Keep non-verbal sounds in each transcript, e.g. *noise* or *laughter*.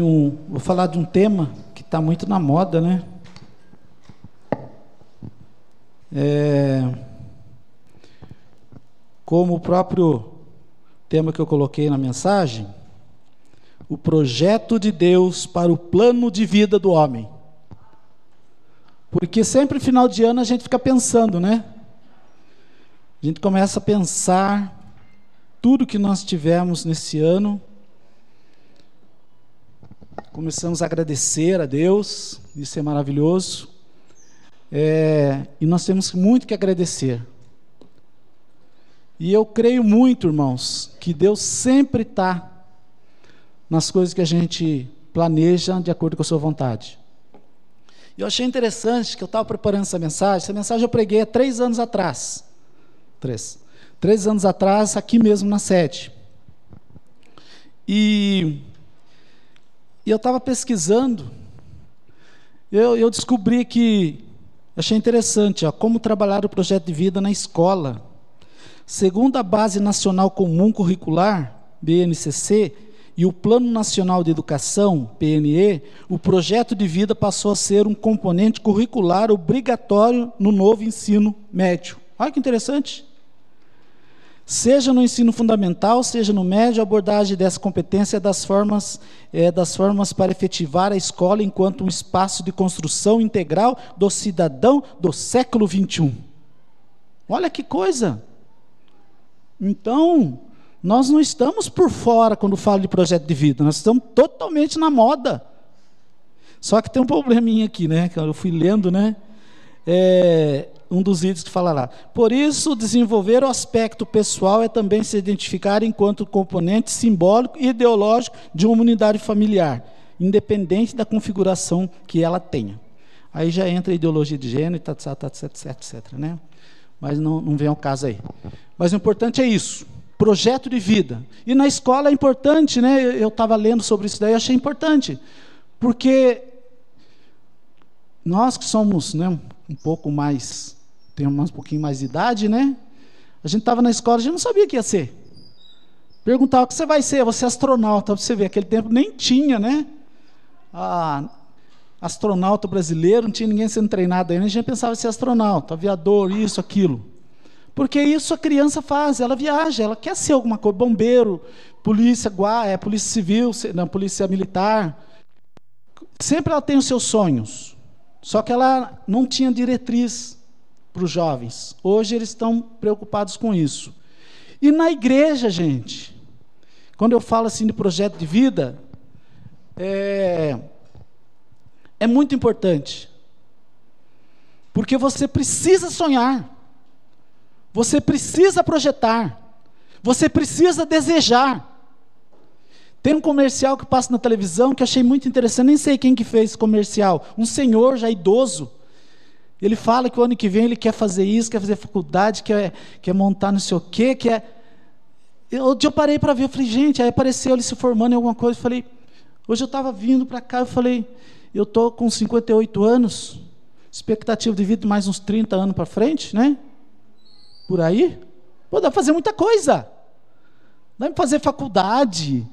um, vou falar de um tema que está muito na moda, né? É, como o próprio tema que eu coloquei na mensagem, o projeto de Deus para o plano de vida do homem. Porque sempre final de ano a gente fica pensando, né? A gente começa a pensar tudo que nós tivemos nesse ano. Começamos a agradecer a Deus, isso é maravilhoso. É, e nós temos muito que agradecer. E eu creio muito, irmãos, que Deus sempre está nas coisas que a gente planeja de acordo com a sua vontade. E eu achei interessante que eu estava preparando essa mensagem. Essa mensagem eu preguei há três anos atrás. Três. Três anos atrás, aqui mesmo na sede. E, e eu estava pesquisando, eu, eu, descobri que, achei interessante, ó, como trabalhar o projeto de vida na escola. Segundo a Base Nacional Comum Curricular, BNCC, e o Plano Nacional de Educação, PNE, o projeto de vida passou a ser um componente curricular obrigatório no novo ensino médio. Olha que interessante. Seja no ensino fundamental, seja no médio, a abordagem dessa competência é das formas, é das formas para efetivar a escola enquanto um espaço de construção integral do cidadão do século XXI. Olha que coisa! Então, nós não estamos por fora quando falo de projeto de vida, nós estamos totalmente na moda. Só que tem um probleminha aqui, né? Eu fui lendo, né? É, um dos itens que fala lá. Por isso, desenvolver o aspecto pessoal é também se identificar enquanto componente simbólico e ideológico de uma unidade familiar, independente da configuração que ela tenha. Aí já entra a ideologia de gênero, etc, etc, etc, etc né? Mas não, não vem ao caso aí. Mas o importante é isso projeto de vida. E na escola é importante, né? Eu estava lendo sobre isso daí, achei importante, porque nós que somos, né, um pouco mais temos um pouquinho mais de idade, né? A gente estava na escola, a gente não sabia o que ia ser. Perguntava o que você vai ser, você astronauta, você vê, aquele tempo nem tinha, né? Ah, astronauta brasileiro, não tinha ninguém sendo treinado ainda, a gente pensava ser astronauta, aviador, isso, aquilo. Porque isso a criança faz, ela viaja, ela quer ser alguma coisa, bombeiro, polícia, guarda, é, polícia civil, não, polícia militar. Sempre ela tem os seus sonhos. Só que ela não tinha diretriz para os jovens. Hoje eles estão preocupados com isso. E na igreja, gente, quando eu falo assim de projeto de vida, é, é muito importante. Porque você precisa sonhar. Você precisa projetar. Você precisa desejar. Tem um comercial que passa na televisão que eu achei muito interessante, nem sei quem que fez esse comercial. Um senhor já idoso. Ele fala que o ano que vem ele quer fazer isso, quer fazer faculdade, quer, quer montar não sei o quê, quer. Eu, eu parei para ver, eu falei, gente, aí apareceu ele se formando em alguma coisa. Eu falei, hoje eu estava vindo para cá, eu falei, eu estou com 58 anos, expectativa de vida de mais uns 30 anos para frente, né? por aí? Pô, dá para fazer muita coisa. Dá para fazer faculdade.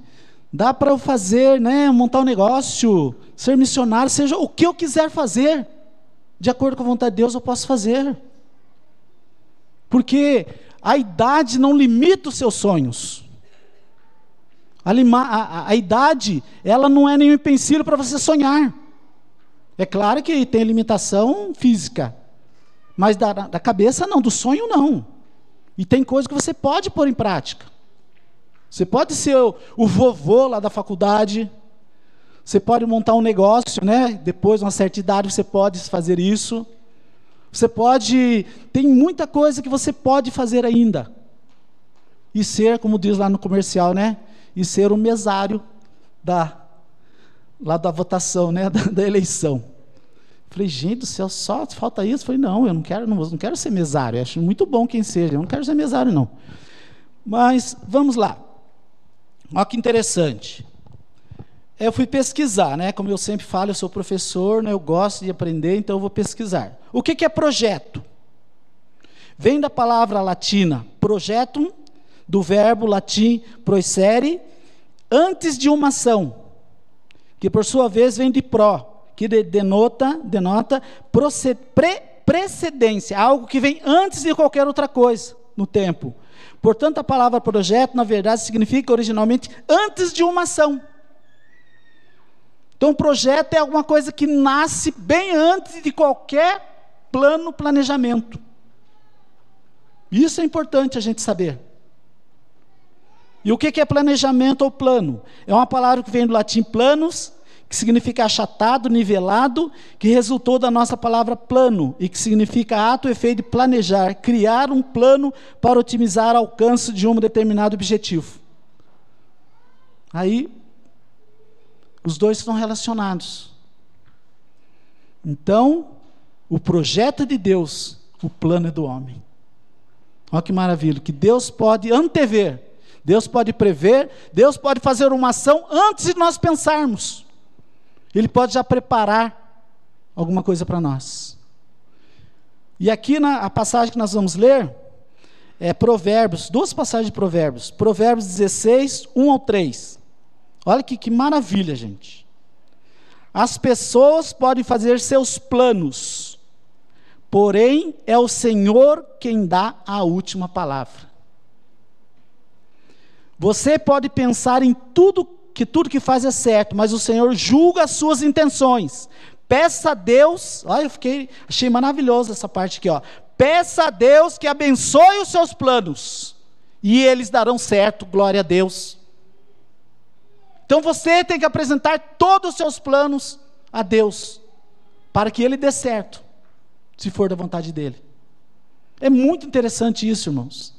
Dá para eu fazer, né, montar um negócio, ser missionário, seja o que eu quiser fazer. De acordo com a vontade de Deus, eu posso fazer. Porque a idade não limita os seus sonhos. A, a, a, idade, ela não é nenhum empecilho para você sonhar. É claro que tem limitação física. Mas da, da cabeça não, do sonho não. E tem coisas que você pode pôr em prática. Você pode ser o, o vovô lá da faculdade, você pode montar um negócio, né? Depois de uma certa idade você pode fazer isso. Você pode, tem muita coisa que você pode fazer ainda. E ser, como diz lá no comercial, né? E ser o mesário da lá da votação, né, *laughs* da, da eleição. Falei, gente do céu, só falta isso? Falei, não, eu não quero, não, não quero ser mesário. Eu acho muito bom quem seja, eu não quero ser mesário, não. Mas vamos lá. Olha que interessante. Eu fui pesquisar, né? Como eu sempre falo, eu sou professor, né? eu gosto de aprender, então eu vou pesquisar. O que, que é projeto? Vem da palavra latina projetum, do verbo latim proicere, antes de uma ação. que por sua vez vem de pró, que denota, denota pre, precedência, algo que vem antes de qualquer outra coisa no tempo. Portanto, a palavra projeto, na verdade, significa originalmente antes de uma ação. Então, projeto é alguma coisa que nasce bem antes de qualquer plano, planejamento. Isso é importante a gente saber. E o que é planejamento ou plano? É uma palavra que vem do latim planos, que significa achatado, nivelado, que resultou da nossa palavra plano, e que significa ato e efeito de planejar, criar um plano para otimizar o alcance de um determinado objetivo. Aí, os dois estão relacionados. Então, o projeto é de Deus, o plano é do homem. Olha que maravilha, que Deus pode antever, Deus pode prever, Deus pode fazer uma ação antes de nós pensarmos. Ele pode já preparar alguma coisa para nós. E aqui na a passagem que nós vamos ler é Provérbios, duas passagens de Provérbios. Provérbios 16, 1 ao 3. Olha que, que maravilha, gente. As pessoas podem fazer seus planos, porém é o Senhor quem dá a última palavra. Você pode pensar em tudo que tudo que faz é certo, mas o Senhor julga as suas intenções. Peça a Deus, olha, eu fiquei, achei maravilhoso essa parte aqui, ó. Peça a Deus que abençoe os seus planos, e eles darão certo, glória a Deus. Então você tem que apresentar todos os seus planos a Deus, para que ele dê certo, se for da vontade dele. É muito interessante isso, irmãos.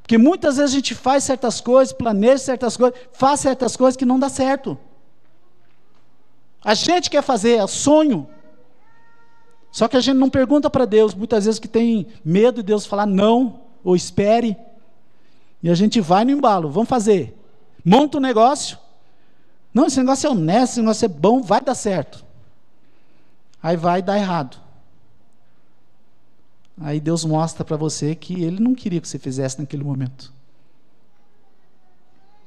Porque muitas vezes a gente faz certas coisas, planeja certas coisas, faz certas coisas que não dá certo. A gente quer fazer, é sonho. Só que a gente não pergunta para Deus, muitas vezes que tem medo de Deus falar não, ou espere. E a gente vai no embalo, vamos fazer. Monta um negócio. Não, esse negócio é honesto, esse negócio é bom, vai dar certo. Aí vai dar errado. Aí Deus mostra para você que Ele não queria que você fizesse naquele momento.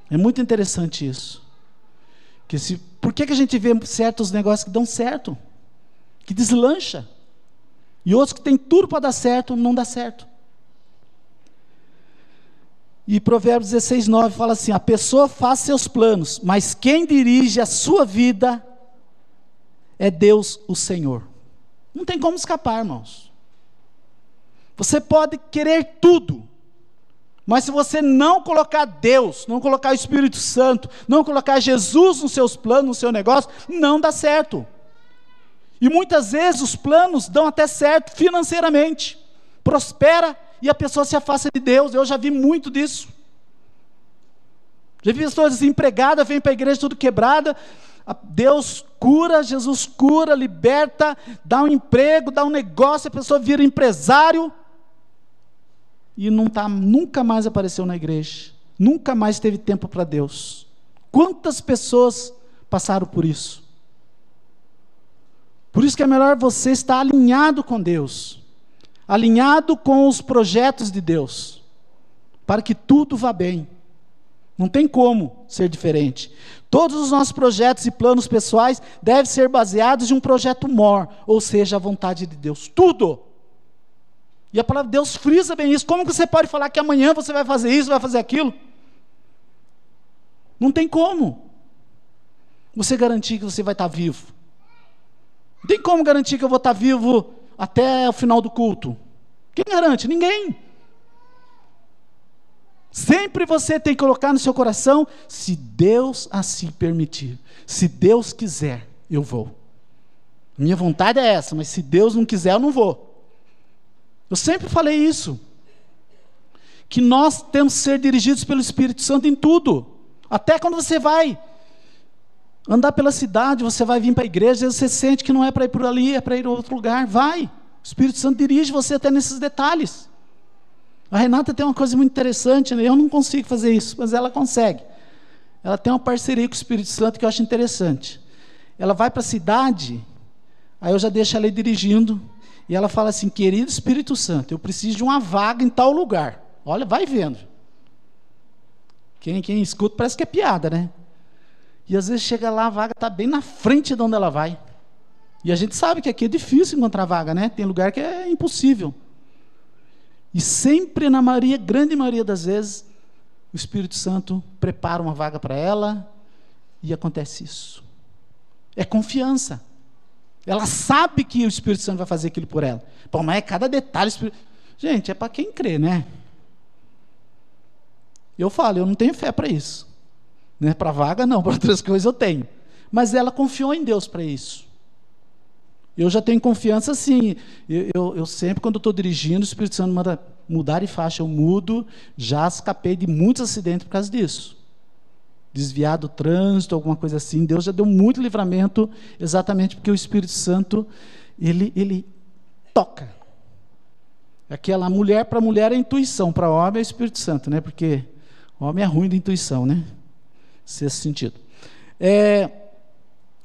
É muito interessante isso. Que se, por que, que a gente vê certos negócios que dão certo? Que deslancha. E outros que têm tudo para dar certo, não dá certo. E Provérbios 16, 9 fala assim: a pessoa faz seus planos, mas quem dirige a sua vida é Deus, o Senhor. Não tem como escapar, irmãos. Você pode querer tudo, mas se você não colocar Deus, não colocar o Espírito Santo, não colocar Jesus nos seus planos, no seu negócio, não dá certo. E muitas vezes os planos dão até certo financeiramente, prospera e a pessoa se afasta de Deus. Eu já vi muito disso. Já vi pessoas desempregadas, vêm para a igreja tudo quebrada. Deus cura, Jesus cura, liberta, dá um emprego, dá um negócio, a pessoa vira empresário e não tá, nunca mais apareceu na igreja, nunca mais teve tempo para Deus. Quantas pessoas passaram por isso? Por isso que é melhor você estar alinhado com Deus, alinhado com os projetos de Deus, para que tudo vá bem. Não tem como ser diferente. Todos os nossos projetos e planos pessoais devem ser baseados em um projeto mor, ou seja, a vontade de Deus. Tudo. E a palavra de Deus frisa bem isso. Como que você pode falar que amanhã você vai fazer isso, vai fazer aquilo? Não tem como. Você garantir que você vai estar vivo. Não tem como garantir que eu vou estar vivo até o final do culto. Quem garante? Ninguém. Sempre você tem que colocar no seu coração, se Deus assim permitir, se Deus quiser, eu vou. Minha vontade é essa, mas se Deus não quiser, eu não vou. Eu sempre falei isso. Que nós temos que ser dirigidos pelo Espírito Santo em tudo. Até quando você vai andar pela cidade, você vai vir para a igreja, às vezes você sente que não é para ir por ali, é para ir para outro lugar. Vai. O Espírito Santo dirige você até nesses detalhes. A Renata tem uma coisa muito interessante, né? eu não consigo fazer isso, mas ela consegue. Ela tem uma parceria com o Espírito Santo que eu acho interessante. Ela vai para a cidade, aí eu já deixo ela ir dirigindo, e ela fala assim: querido Espírito Santo, eu preciso de uma vaga em tal lugar. Olha, vai vendo. Quem, quem escuta parece que é piada, né? E às vezes chega lá, a vaga está bem na frente de onde ela vai. E a gente sabe que aqui é difícil encontrar vaga, né? Tem lugar que é impossível. E sempre, na maioria, grande maioria das vezes, o Espírito Santo prepara uma vaga para ela e acontece isso. É confiança. Ela sabe que o Espírito Santo vai fazer aquilo por ela. Pô, mas é cada detalhe. Gente, é para quem crê, né? Eu falo, eu não tenho fé para isso. Né? Para vaga, não, para outras coisas eu tenho. Mas ela confiou em Deus para isso. Eu já tenho confiança assim. Eu, eu, eu sempre, quando estou dirigindo, o Espírito Santo manda mudar de faixa, eu mudo. Já escapei de muitos acidentes por causa disso. Desviar do trânsito, alguma coisa assim. Deus já deu muito livramento, exatamente porque o Espírito Santo, ele, ele toca. Aquela mulher para mulher é intuição, para homem é o Espírito Santo, né? Porque homem é ruim de intuição, né? Nesse sentido. É,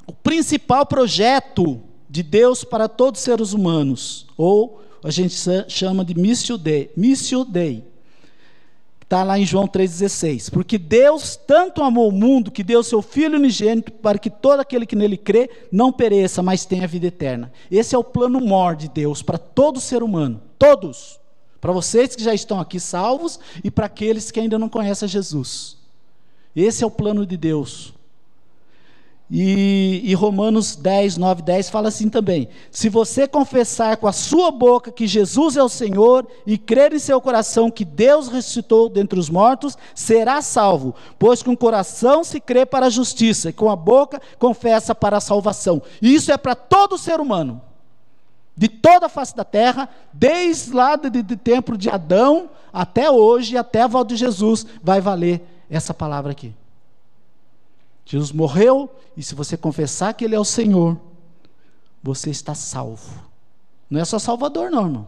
o principal projeto de Deus para todos os seres humanos, ou a gente chama de Missio Dei, Missio Dei. Está lá em João 3,16. Porque Deus tanto amou o mundo que deu seu Filho unigênito para que todo aquele que nele crê não pereça, mas tenha vida eterna. Esse é o plano maior de Deus para todo ser humano. Todos. Para vocês que já estão aqui salvos e para aqueles que ainda não conhecem Jesus. Esse é o plano de Deus. E, e, Romanos 10, 9, 10 fala assim também: Se você confessar com a sua boca que Jesus é o Senhor e crer em seu coração que Deus ressuscitou dentre os mortos, será salvo, pois com o coração se crê para a justiça e com a boca confessa para a salvação. E isso é para todo ser humano, de toda a face da terra, desde lá do de tempo de Adão até hoje, até a volta de Jesus, vai valer essa palavra aqui. Jesus morreu, e se você confessar que Ele é o Senhor, você está salvo. Não é só Salvador, não, irmão.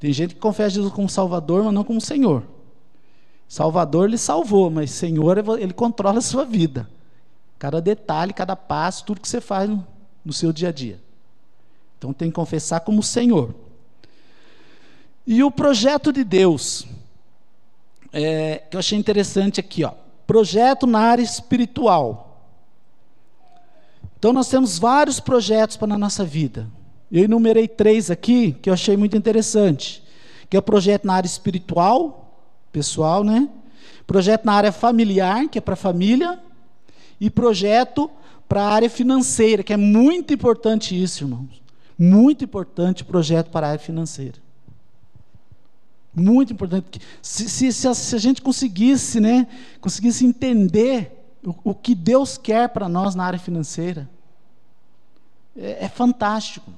Tem gente que confessa Jesus como Salvador, mas não como Senhor. Salvador Ele salvou, mas Senhor Ele controla a sua vida. Cada detalhe, cada passo, tudo que você faz no, seu dia a dia. Então tem que confessar como Senhor. E o projeto de Deus, é, que eu achei interessante aqui, ó. Projeto na área espiritual. Então, nós temos vários projetos para a nossa vida. Eu enumerei três aqui que eu achei muito interessante. Que é o projeto na área espiritual, pessoal, né? Projeto na área familiar, que é para a família. E projeto para a área financeira, que é muito importante isso, irmãos. Muito importante o projeto para a área financeira. Muito importante. Se, se, se, a, se a, gente conseguisse, né, conseguisse entender o, o que Deus quer para nós na área financeira, é, é, fantástico.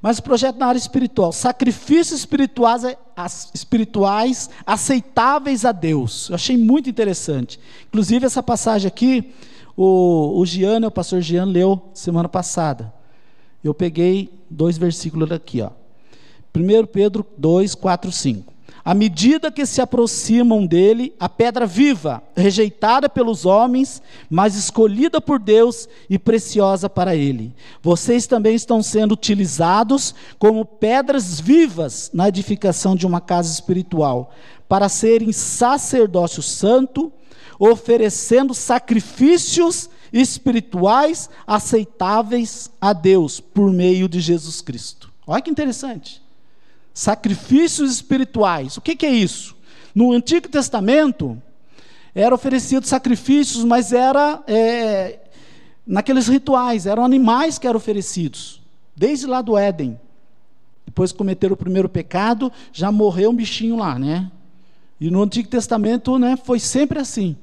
Mas o projeto na área espiritual, sacrifícios espirituais, espirituais aceitáveis a Deus. Eu achei muito interessante. Inclusive, essa passagem aqui, o, o Giano, o pastor Giano, leu semana passada. Eu peguei dois versículos aqui, ó. 1 Pedro 2, 4, 5. À medida que se aproximam dele, a pedra viva, rejeitada pelos homens, mas escolhida por Deus e preciosa para ele. Vocês também estão sendo utilizados como pedras vivas na edificação de uma casa espiritual, para serem sacerdócio santo, oferecendo sacrifícios espirituais aceitáveis a Deus por meio de Jesus Cristo. Olha que interessante. Sacrifícios espirituais. O que, que é isso? No Antigo Testamento, era oferecido sacrifícios, mas era é, naqueles rituais, eram animais que eram oferecidos, desde lá do Éden. Depois que cometeram o primeiro pecado, já morreu um bichinho lá, né? E no Antigo Testamento, né, foi sempre assim.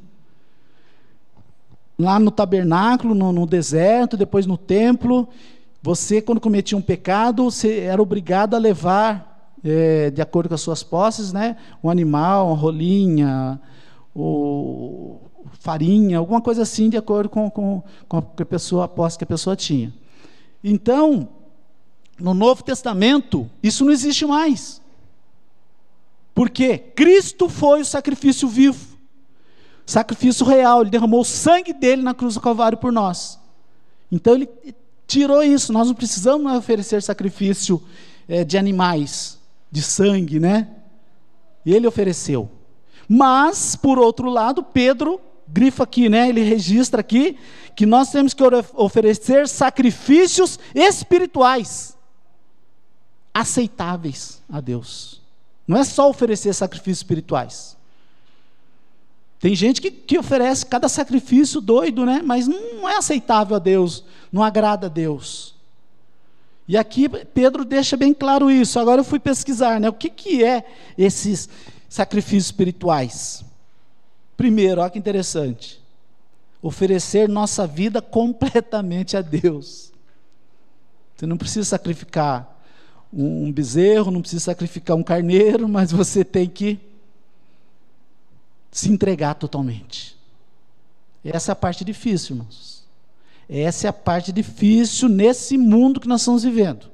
Lá no tabernáculo, no, no deserto, depois no templo, você, quando cometia um pecado, você era obrigado a levar é, de acordo com as suas posses, né? Um animal, uma rolinha, ou farinha, alguma coisa assim, de acordo com, com, com a pessoa, a posse que a pessoa tinha. Então, no Novo Testamento, isso não existe mais. Porque Cristo foi o sacrifício vivo, sacrifício real, ele derramou o sangue dele na cruz do Calvário por nós. Então ele tirou isso, nós não precisamos oferecer sacrifício é, de animais, de sangue, né? E ele ofereceu. Mas, por outro lado, Pedro grifa aqui, né? Ele registra aqui que nós temos que oferecer sacrifícios espirituais aceitáveis a Deus. Não é só oferecer sacrifícios espirituais. Tem gente que, que oferece cada sacrifício doido, né? Mas não é aceitável a Deus, não agrada a Deus. E aqui Pedro deixa bem claro isso. Agora eu fui pesquisar, né? O que, que é esses sacrifícios espirituais? Primeiro, olha que interessante. Oferecer nossa vida completamente a Deus. Você não precisa sacrificar um bezerro, não precisa sacrificar um carneiro, mas você tem que se entregar totalmente. Essa é a parte difícil, irmãos. Essa é a parte difícil nesse mundo que nós estamos vivendo.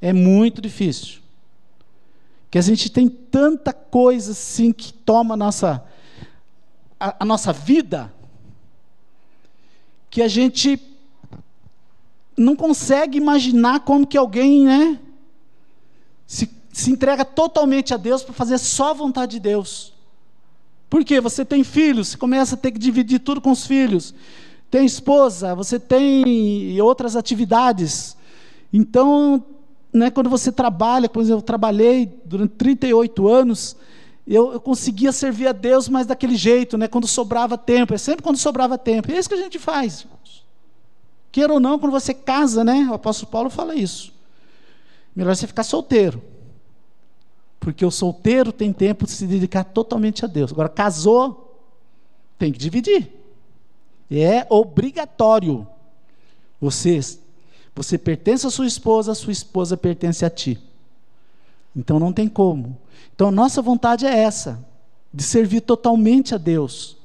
É muito difícil. Que a gente tem tanta coisa assim que toma a nossa, a, a nossa vida, que a gente não consegue imaginar como que alguém, né, se, se entrega totalmente a Deus para fazer só a vontade de Deus. Porque você tem filhos, você começa a ter que dividir tudo com os filhos. Tem esposa, você tem outras atividades. Então, né, quando você trabalha, por exemplo, eu trabalhei durante 38 anos, eu, eu, conseguia servir a Deus, mas daquele jeito, né, quando sobrava tempo. É sempre quando sobrava tempo. E é isso que a gente faz. Queira ou não, quando você casa, né, o apóstolo Paulo fala isso. Melhor você ficar solteiro. Porque o solteiro tem tempo de se dedicar totalmente a Deus. Agora, casou, tem que dividir. É obrigatório. Você, você pertence à sua esposa, a sua esposa pertence a ti. Então não tem como. Então nossa vontade é essa, de servir totalmente a Deus.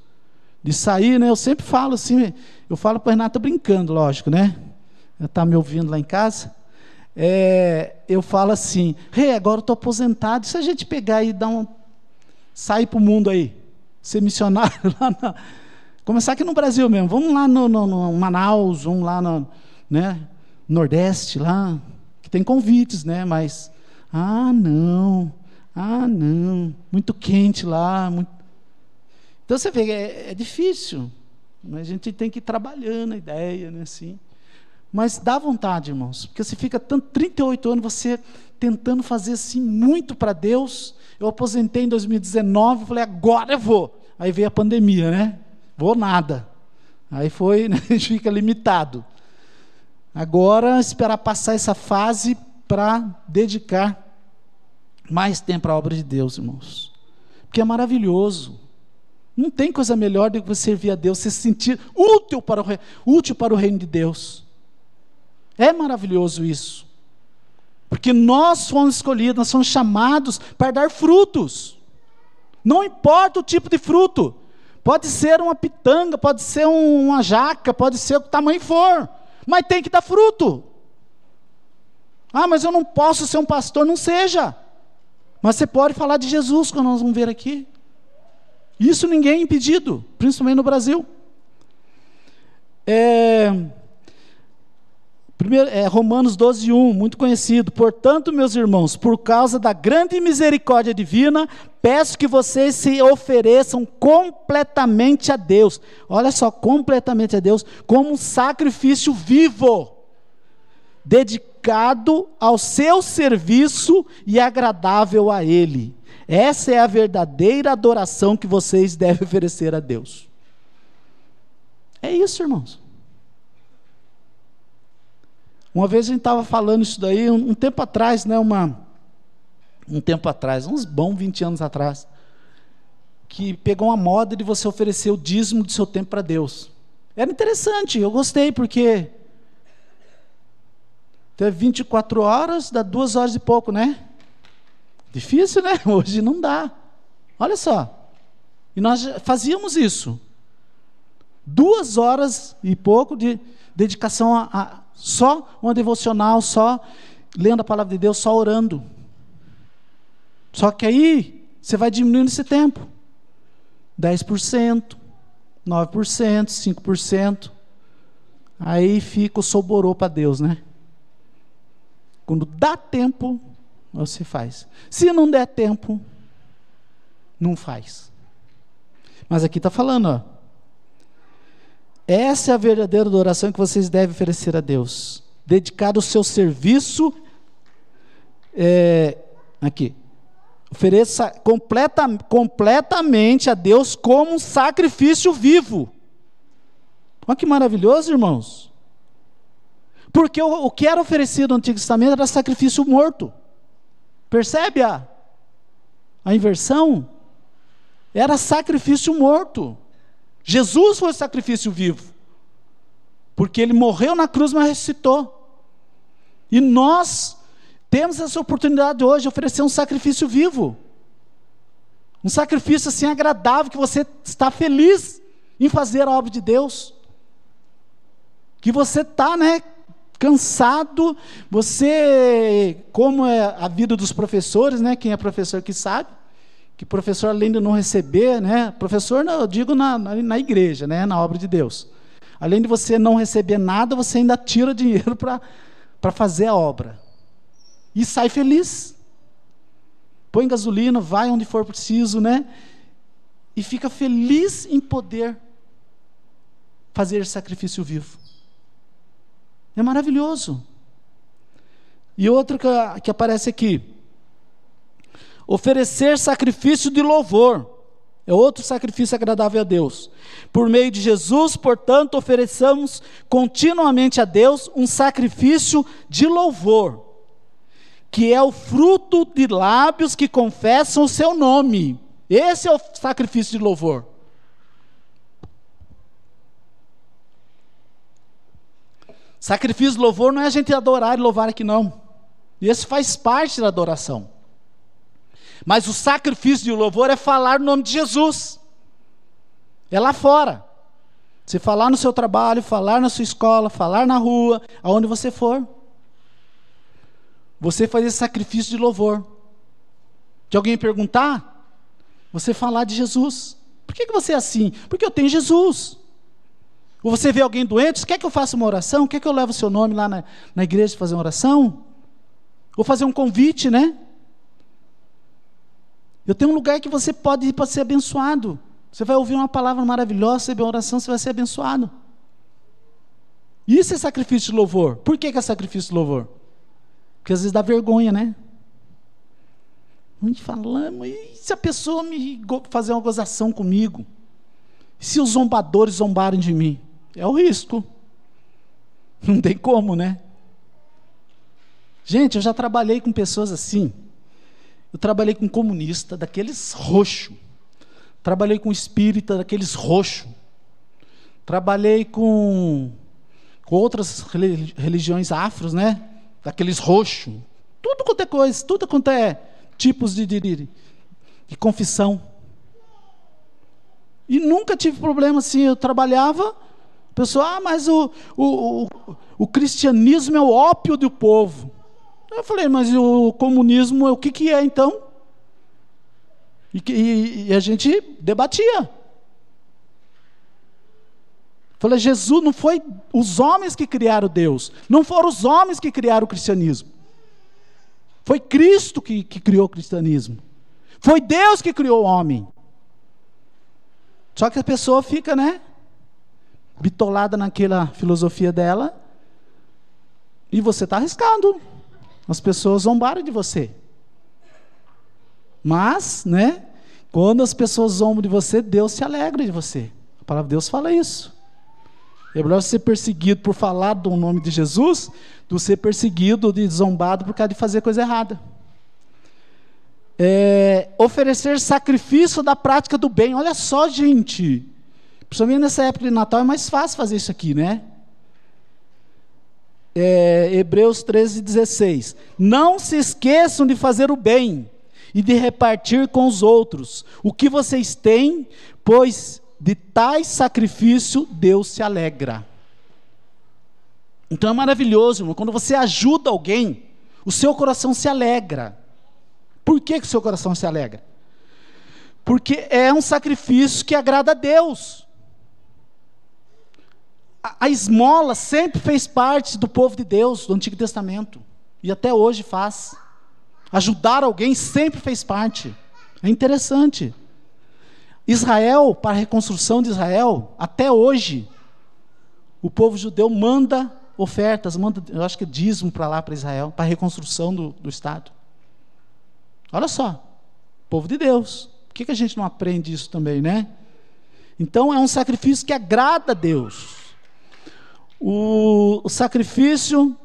De sair, né? Eu sempre falo assim, eu falo para Renata brincando, lógico, né? Ela está me ouvindo lá em casa é, eu falo assim, rei, hey, agora eu estou aposentado, se a gente pegar e dar um. sair para o mundo aí, ser missionário *laughs* lá na. Começar aqui no Brasil mesmo, vamos lá no, no, no Manaus, vamos lá no né, Nordeste, lá, que tem convites, né? Mas, ah, não, ah, não, muito quente lá. Muito... Então você vê, é, é difícil, mas a gente tem que ir trabalhando a ideia, né? Assim. Mas dá vontade, irmãos, porque você fica tanto 38 anos você tentando fazer assim muito para Deus. Eu aposentei em 2019, falei, agora eu vou. Aí veio a pandemia, né? Vou nada. Aí foi, né? *laughs* a gente fica limitado. Agora, esperar passar essa fase para dedicar mais tempo à obra de Deus, irmãos. Porque é maravilhoso. Não tem coisa melhor do que você servir a Deus, se sentir útil para o, útil para o reino de Deus. É maravilhoso isso. Porque nós fomos escolhidos, nós somos chamados para dar frutos. Não importa o tipo de fruto. Pode ser uma pitanga, pode ser uma jaca, pode ser o que tamanho for. Mas tem que dar fruto. Ah, mas eu não posso ser um pastor, não seja. Mas você pode falar de Jesus, quando nós vamos ver aqui. Isso ninguém é impedido, principalmente no Brasil. É, Primeiro, é, Romanos 12, 1, muito conhecido. Portanto, meus irmãos, por causa da grande misericórdia divina, peço que vocês se ofereçam completamente a Deus. Olha só, completamente a Deus, como um sacrifício vivo, dedicado ao seu serviço e agradável a Ele. Essa é a verdadeira adoração que vocês devem oferecer a Deus. É isso, irmãos. Uma vez a gente estava falando isso daí, um, um, tempo atrás, né, uma, um tempo atrás, uns bons 20 anos atrás, que pegou uma moda de você oferecer o dízimo do seu tempo para Deus. Era interessante, eu gostei, porque teve 24 horas, dá duas horas e pouco, né? Difícil, né? *laughs* Hoje não dá. Olha só. E nós fazíamos isso. Duas horas e pouco de dedicação a só uma devocional, só lendo a palavra de Deus, só orando. Só que aí você vai diminuindo esse tempo. 10%, 9%, 5%. Aí fica o soborô para Deus, né? Quando dá tempo, você faz. Se não der tempo, não faz. Mas aqui está falando, ó, Essa é a verdadeira adoração que vocês devem oferecer a Deus. Dedicar o seu serviço. É, aqui. Ofereça completa, completamente a Deus como um sacrifício vivo. Olha que maravilhoso, irmãos. Porque o, o que era oferecido no Antigo Testamento era sacrifício morto. Percebe a, a inversão? Era sacrifício morto. Jesus foi sacrifício vivo. Porque ele morreu na cruz, mas ressuscitou. E nós temos essa oportunidade hoje de oferecer um sacrifício vivo. Um sacrifício assim agradável, que você está feliz em fazer a obra de Deus. Que você está, né, cansado, você, como é a vida dos professores, né, quem é professor que sabe, que professor, além de não receber, né? Professor, não, eu digo na, na, na, igreja, né? na obra de Deus. Além de você não receber nada, você ainda tira *laughs* dinheiro para fazer a obra. E sai feliz. Põe gasolina, vai onde for preciso, né? E fica feliz em poder fazer sacrifício vivo. É maravilhoso. E outro que, que aparece aqui Oferecer sacrifício de louvor. É outro sacrifício agradável a Deus. Por meio de Jesus, portanto, ofereçamos continuamente a Deus um sacrifício de louvor, que é o fruto de lábios que confessam o seu nome. Esse é o sacrifício de louvor. Sacrifício de louvor não é a gente adorar e louvar aqui, não. Esse faz parte da adoração. Mas o sacrifício de louvor é falar o nome de Jesus. É lá fora. Você falar no seu trabalho, falar na sua escola, falar na rua, aonde você for. Você fazer sacrifício de louvor. De alguém perguntar, você falar de Jesus. Por que, que você é assim? Porque eu tenho Jesus. Ou você vê alguém doente, quer que eu faça uma oração? Quer que eu leve o seu nome lá na, na igreja para fazer uma oração? Ou fazer um convite, né? Eu tenho um lugar que você pode ir para ser abençoado. Você vai ouvir uma palavra maravilhosa, receber uma oração, você vai ser abençoado. Isso é sacrifício de louvor. Por que, que é sacrifício de louvor? Porque às vezes dá vergonha, né? Muito falamos, e se a pessoa me fazer uma gozação comigo? Se os zombadores zombarem de mim? É o risco. *laughs* Não tem como, né? Gente, eu já trabalhei com pessoas assim. Eu trabalhei com comunista, daqueles roxo. Trabalhei com espírita, daqueles roxo. Trabalhei com, com outras religiões afros, né? Daqueles roxo. Tudo quanto é coisa, tudo quanto é tipos de, de, de, de confissão. E nunca tive problema assim. Eu trabalhava, a pessoa, ah, mas o, o, o, o cristianismo é o ópio do povo. Eu falei, mas o comunismo, o que, que é então? E, e, e a gente debatia. Falei, Jesus não foi os homens que criaram Deus, não foram os homens que criaram o cristianismo. Foi Cristo que, que criou o cristianismo. Foi Deus que criou o homem. Só que a pessoa fica, né? Bitolada naquela filosofia dela. E você está arriscado. As pessoas zombaram de você. Mas, né? Quando as pessoas zombam de você, Deus se alegra de você. A palavra de Deus fala isso. É melhor ser perseguido por falar do nome de Jesus do ser perseguido e zombado por causa de fazer coisa errada. É, oferecer sacrifício da prática do bem. Olha só, gente. Principalmente nessa época de Natal é mais fácil fazer isso aqui, né? É, Hebreus 13, 16. Não se esqueçam de fazer o bem e de repartir com os outros o que vocês têm, pois de tais sacrifício Deus se alegra. Então é maravilhoso, irmão, quando você ajuda alguém, o seu coração se alegra. Por que, que o seu coração se alegra? Porque é um sacrifício que agrada a Deus a, esmola sempre fez parte do povo de Deus, do Antigo Testamento, e até hoje faz. Ajudar alguém sempre fez parte. É interessante. Israel, para a reconstrução de Israel, até hoje, o povo judeu manda ofertas, manda, eu acho que dízimo para lá, para Israel, para a reconstrução do, do Estado. Olha só, povo de Deus. Por que, que a gente não aprende isso também, né? Então é um sacrifício que agrada a Deus. O, sacrifício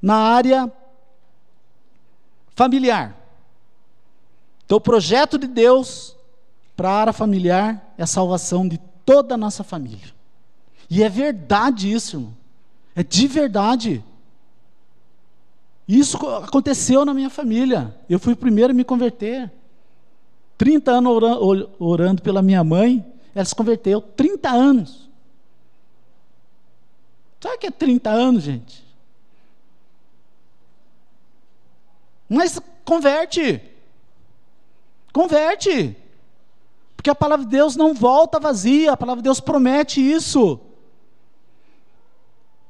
na área familiar. Então, o projeto de Deus para a área familiar é a salvação de toda a nossa família. E é verdade isso, irmão. É de verdade. Isso aconteceu na minha família. Eu fui o primeiro a me converter. 30 anos orando, orando pela minha mãe, ela se converteu. 30 anos. Sabe que é 30 anos, gente? Mas converte. Converte. Porque a palavra de Deus não volta vazia, a palavra de Deus promete isso.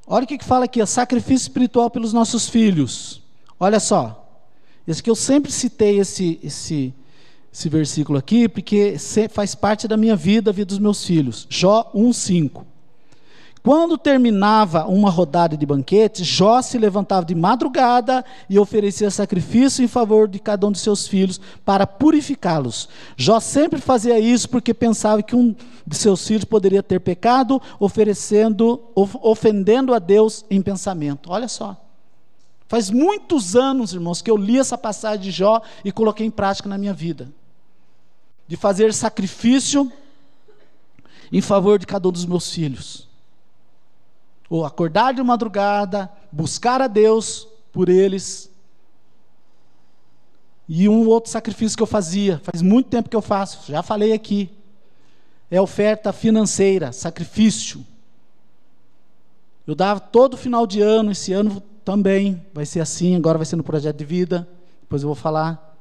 Olha o que, que fala aqui, sacrifício espiritual pelos nossos filhos. Olha só. Esse que eu sempre citei esse, esse, esse versículo aqui, porque faz parte da minha vida, a vida dos meus filhos. Jó 1,5. Quando terminava uma rodada de banquetes, Jó se levantava de madrugada e oferecia sacrifício em favor de cada um de seus filhos para purificá-los. Jó sempre fazia isso porque pensava que um de seus filhos poderia ter pecado, oferecendo, ofendendo a Deus em pensamento. Olha só. Faz muitos anos, irmãos, que eu li essa passagem de Jó e coloquei em prática na minha vida. De fazer sacrifício em favor de cada um dos meus filhos ou acordar de madrugada, buscar a Deus por eles. E um outro sacrifício que eu fazia, faz muito tempo que eu faço, já falei aqui, é oferta financeira, sacrifício. Eu dava todo final de ano, esse ano também vai ser assim, agora vai ser no projeto de vida, depois eu vou falar.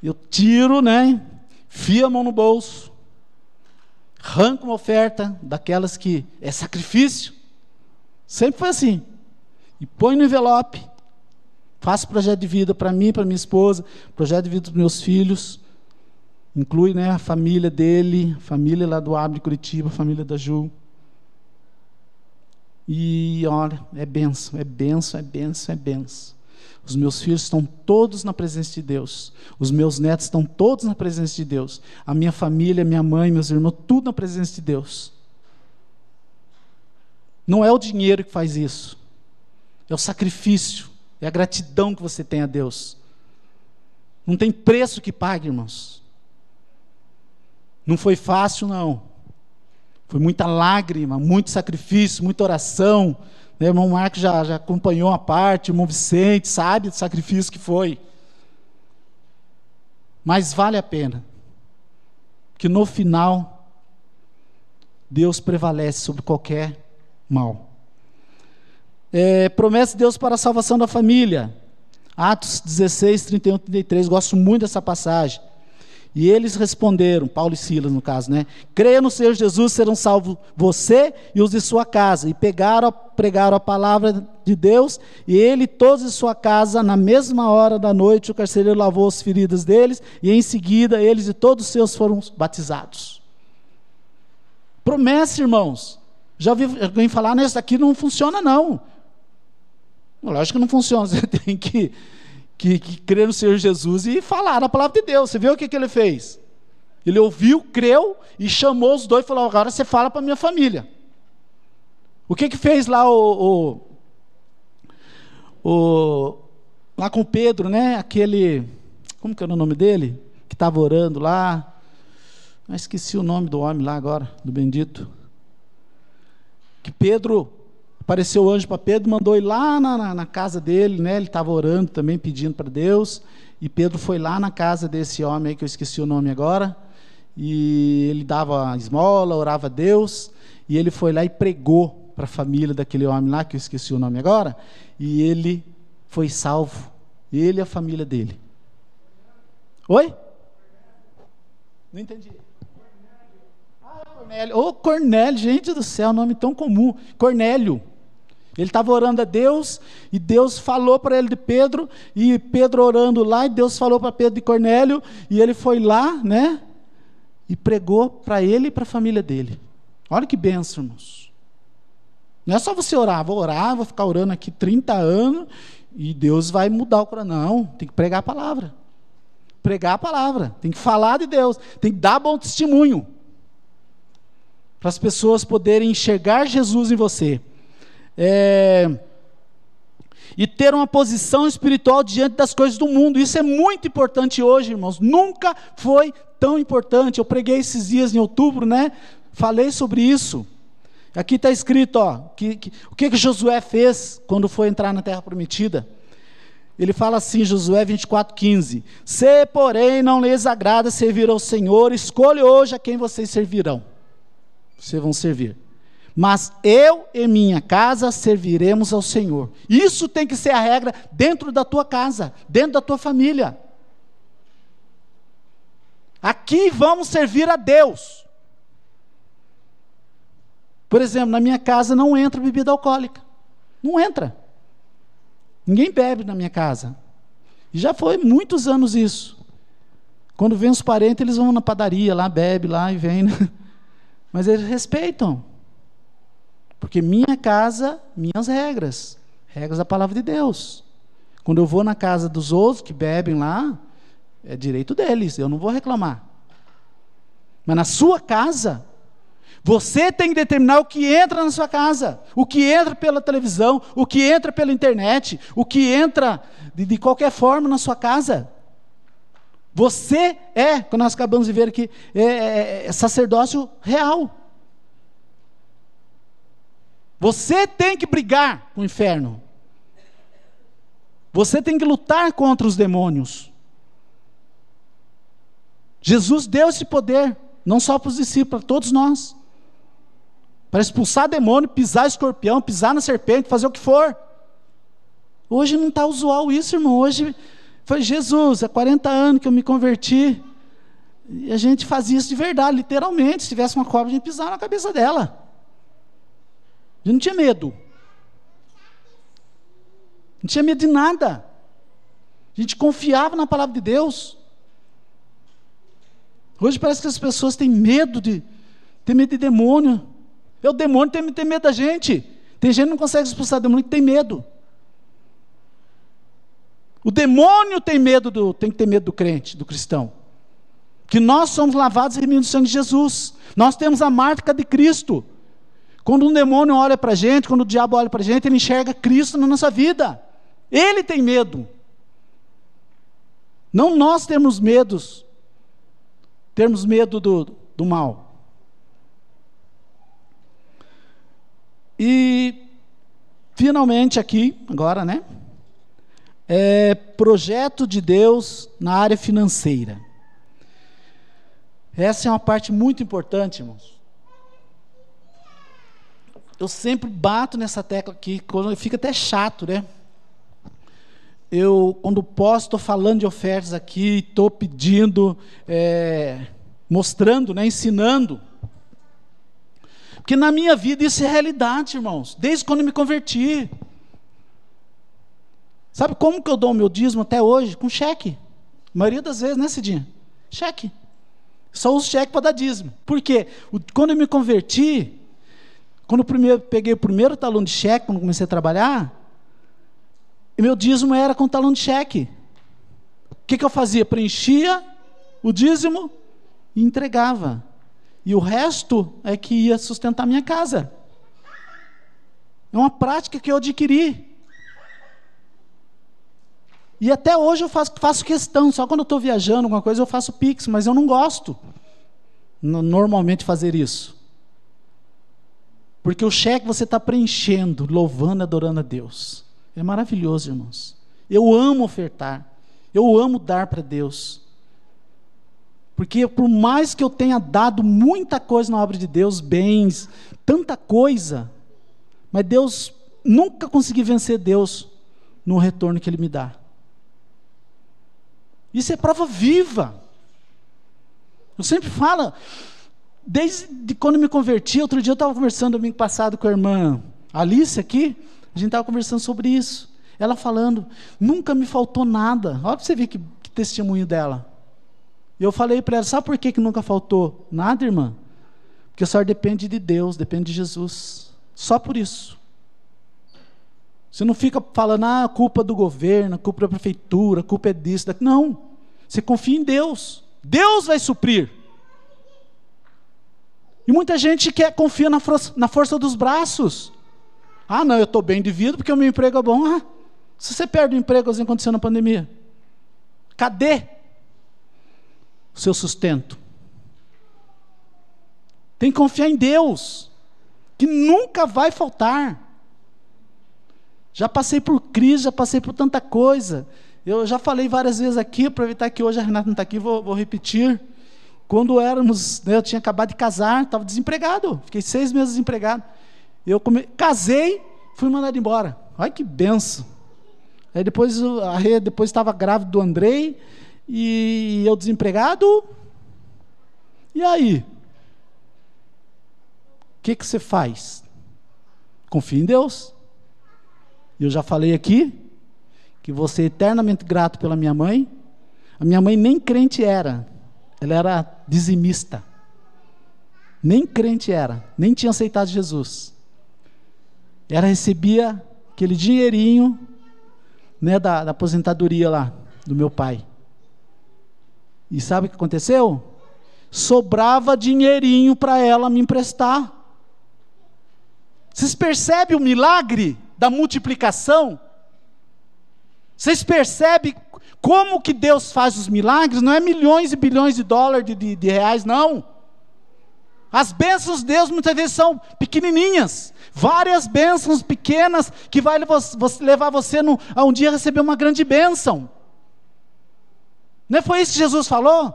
Eu tiro, né? Fio a mão no bolso, arranco uma oferta daquelas que é sacrifício, Sempre foi assim. E põe no envelope. Faço projeto de vida para mim, para minha esposa, projeto de vida dos meus filhos. Inclui né, a família dele, família lá do Abre Curitiba, família da Ju. E olha, é benção, é benção, é benção, é benção. Os meus filhos estão todos na presença de Deus. Os meus netos estão todos na presença de Deus. A minha família, minha mãe, meus irmãos, tudo na presença de Deus. Não é o dinheiro que faz isso, é o sacrifício, é a gratidão que você tem a Deus. Não tem preço que pague, irmãos. Não foi fácil, não. Foi muita lágrima, muito sacrifício, muita oração. O irmão Marcos já, já acompanhou a parte, o irmão Vicente sabe do sacrifício que foi. Mas vale a pena. Que no final, Deus prevalece sobre qualquer mal. É, promessa de Deus para a salvação da família. Atos 16, 31, 33. Gosto muito dessa passagem. E eles responderam, Paulo e Silas no caso, né? Creia no Senhor Jesus, serão salvos você e os de sua casa. E pegaram, pregaram a palavra de Deus, e ele e todos de sua casa, na mesma hora da noite, o carcereiro lavou as feridas deles, e em seguida eles e todos os seus foram batizados. Promessa, irmãos. Já ouvi alguém falar, nesse daqui não funciona, não. Lógico que não funciona, *laughs* você tem que, que, que crer no Senhor Jesus e falar a palavra de Deus. Você viu o que, que ele fez? Ele ouviu, creu e chamou os dois e falou: agora você fala para minha família. O que que fez lá o, o, o, lá com Pedro, né? Aquele, como que era o nome dele? Que estava orando lá. Ah, esqueci o nome do homem lá agora, do bendito que Pedro apareceu o anjo para Pedro, mandou ir lá na, na, na casa dele, né? Ele estava orando também, pedindo para Deus. E Pedro foi lá na casa desse homem aí, que eu esqueci o nome agora. E ele dava esmola, orava a Deus. E ele foi lá e pregou para a família daquele homem lá, que eu esqueci o nome agora. E ele foi salvo. Ele e a família dele. Oi? Não entendi. Cornélio. Ô, oh, Cornélio, gente do céu, nome tão comum. Cornélio. Ele estava orando a Deus, e Deus falou para ele de Pedro, e Pedro orando lá, e Deus falou para Pedro de Cornélio, e ele foi lá, né? E pregou para ele e para a família dele. Olha que bênção, irmãos. Não é só você orar, vou orar, vou ficar orando aqui 30 anos e Deus vai mudar o coração. Não, tem que pregar a palavra. Pregar a palavra, tem que falar de Deus, tem que dar bom testemunho. Para as pessoas poderem enxergar Jesus em você. É, e ter uma posição espiritual diante das coisas do mundo. Isso é muito importante hoje, irmãos. Nunca foi tão importante. Eu preguei esses dias em outubro, né? Falei sobre isso. Aqui está escrito, ó, que, que, o que, que Josué fez quando foi entrar na terra prometida. Ele fala assim, Josué 24,15: Se, porém, não lhes agrada servir ao Senhor, escolha hoje a quem vocês servirão. Vocês vão servir. Mas eu e minha casa serviremos ao Senhor. Isso tem que ser a regra dentro da tua casa, dentro da tua família. Aqui vamos servir a Deus. Por exemplo, na minha casa não entra bebida alcoólica. Não entra. Ninguém bebe na minha casa. Já foi muitos anos isso. Quando vem os parentes, eles vão na padaria lá, bebe lá e vem. Mas eles respeitam. Porque minha casa, minhas regras. Regras da palavra de Deus. Quando eu vou na casa dos outros que bebem lá, é direito deles, eu não vou reclamar. Mas na sua casa, você tem que determinar o que entra na sua casa, o que entra pela televisão, o que entra pela internet, o que entra de, de qualquer forma na sua casa. Você é, quando nós acabamos de ver aqui, é, é, é sacerdócio real. Você tem que brigar com o inferno. Você tem que lutar contra os demônios. Jesus deu esse poder, não só para os discípulos, para todos nós para expulsar demônio, pisar escorpião, pisar na serpente, fazer o que for. Hoje não está usual isso, irmão. Hoje foi Jesus, há 40 anos que eu me converti. E a gente fazia isso de verdade, literalmente. Se tivesse uma cobra, a gente pisava na cabeça dela. A gente não tinha medo. Não tinha medo de nada. A gente confiava na palavra de Deus. Hoje parece que as pessoas têm medo de ter medo de demônio. É o demônio tem, tem medo da gente. Tem gente que não consegue expulsar demônio que tem medo. O demônio tem medo do, tem que ter medo do crente, do cristão. Que nós somos lavados e remidos do sangue de Jesus. Nós temos a marca de Cristo. Quando um demônio olha para a gente, quando o diabo olha para a gente, ele enxerga Cristo na nossa vida. Ele tem medo. Não nós temos medos, temos medo do, do mal. E, finalmente, aqui, agora, né? É, projeto de Deus na área financeira. Essa é uma parte muito importante, irmãos. Eu sempre bato nessa tecla aqui, quando fica até chato, né? Eu, quando posso, estou falando de ofertas aqui, estou pedindo, é, mostrando, né, ensinando. Porque na minha vida isso é realidade, irmãos, desde quando me converti. Sabe como que eu dou o meu dízimo até hoje? Com cheque. A maioria das vezes, né, Cidinha? Cheque. Só uso cheque para dar dízimo. Por quê? Quando eu me converti, quando eu primeiro, peguei o primeiro talão de cheque, quando comecei a trabalhar, meu dízimo era com talão de cheque. O que, que eu fazia? Preenchia o dízimo e entregava. E o resto é que ia sustentar minha casa. É uma prática que eu adquiri. E até hoje eu faço, faço questão, só quando eu estou viajando, alguma coisa, eu faço pix, mas eu não gosto normalmente fazer isso. Porque o cheque você está preenchendo, louvando, adorando a Deus. É maravilhoso, irmãos. Eu amo ofertar. Eu amo dar para Deus. Porque por mais que eu tenha dado muita coisa na obra de Deus, bens, tanta coisa, mas Deus nunca consegui vencer Deus no retorno que Ele me dá. Isso é prova viva. Eu sempre falo, desde quando me converti, outro dia eu estava conversando domingo passado com a irmã Alice aqui, a gente estava conversando sobre isso. Ela falando, nunca me faltou nada. Olha para você ver que, que testemunho dela. E eu falei para ela: sabe por que, que nunca faltou nada, irmã? Porque a senhora depende de Deus, depende de Jesus. Só por isso. Você não fica falando, ah, culpa do governo, culpa da prefeitura, culpa é disso, daquilo. Não. Você confia em Deus. Deus vai suprir. E muita gente quer confia na força, na força dos braços. Ah, não, eu estou bem de vida porque o meu emprego é bom. Ah, se você perde o emprego assim aconteceu na pandemia, cadê o seu sustento? Tem que confiar em Deus, que nunca vai faltar. Já passei por crise, já passei por tanta coisa. Eu já falei várias vezes aqui, aproveitar que hoje a Renata não está aqui, vou, vou, repetir. Quando éramos, né, eu tinha acabado de casar, estava desempregado, fiquei seis meses desempregado. Eu come... casei, fui mandado embora. Olha que benção. Aí depois a Rê depois estava grávida do Andrei e eu desempregado. E aí? O que, que você faz? Confia em Deus. Eu já falei aqui que vou ser eternamente grato pela minha mãe. A minha mãe nem crente era, ela era dizimista. Nem crente era, nem tinha aceitado Jesus. Ela recebia aquele dinheirinho né, da, da aposentadoria lá, do meu pai. E sabe o que aconteceu? Sobrava dinheirinho para ela me emprestar. Vocês percebem o milagre? Da multiplicação. Vocês percebem como que Deus faz os milagres? Não é milhões e bilhões de dólares, de, de, de reais, não. As bênçãos de Deus muitas vezes são pequenininhas, várias bênçãos pequenas que vai levar você no, a um dia receber uma grande bênção. Não é foi isso que Jesus falou?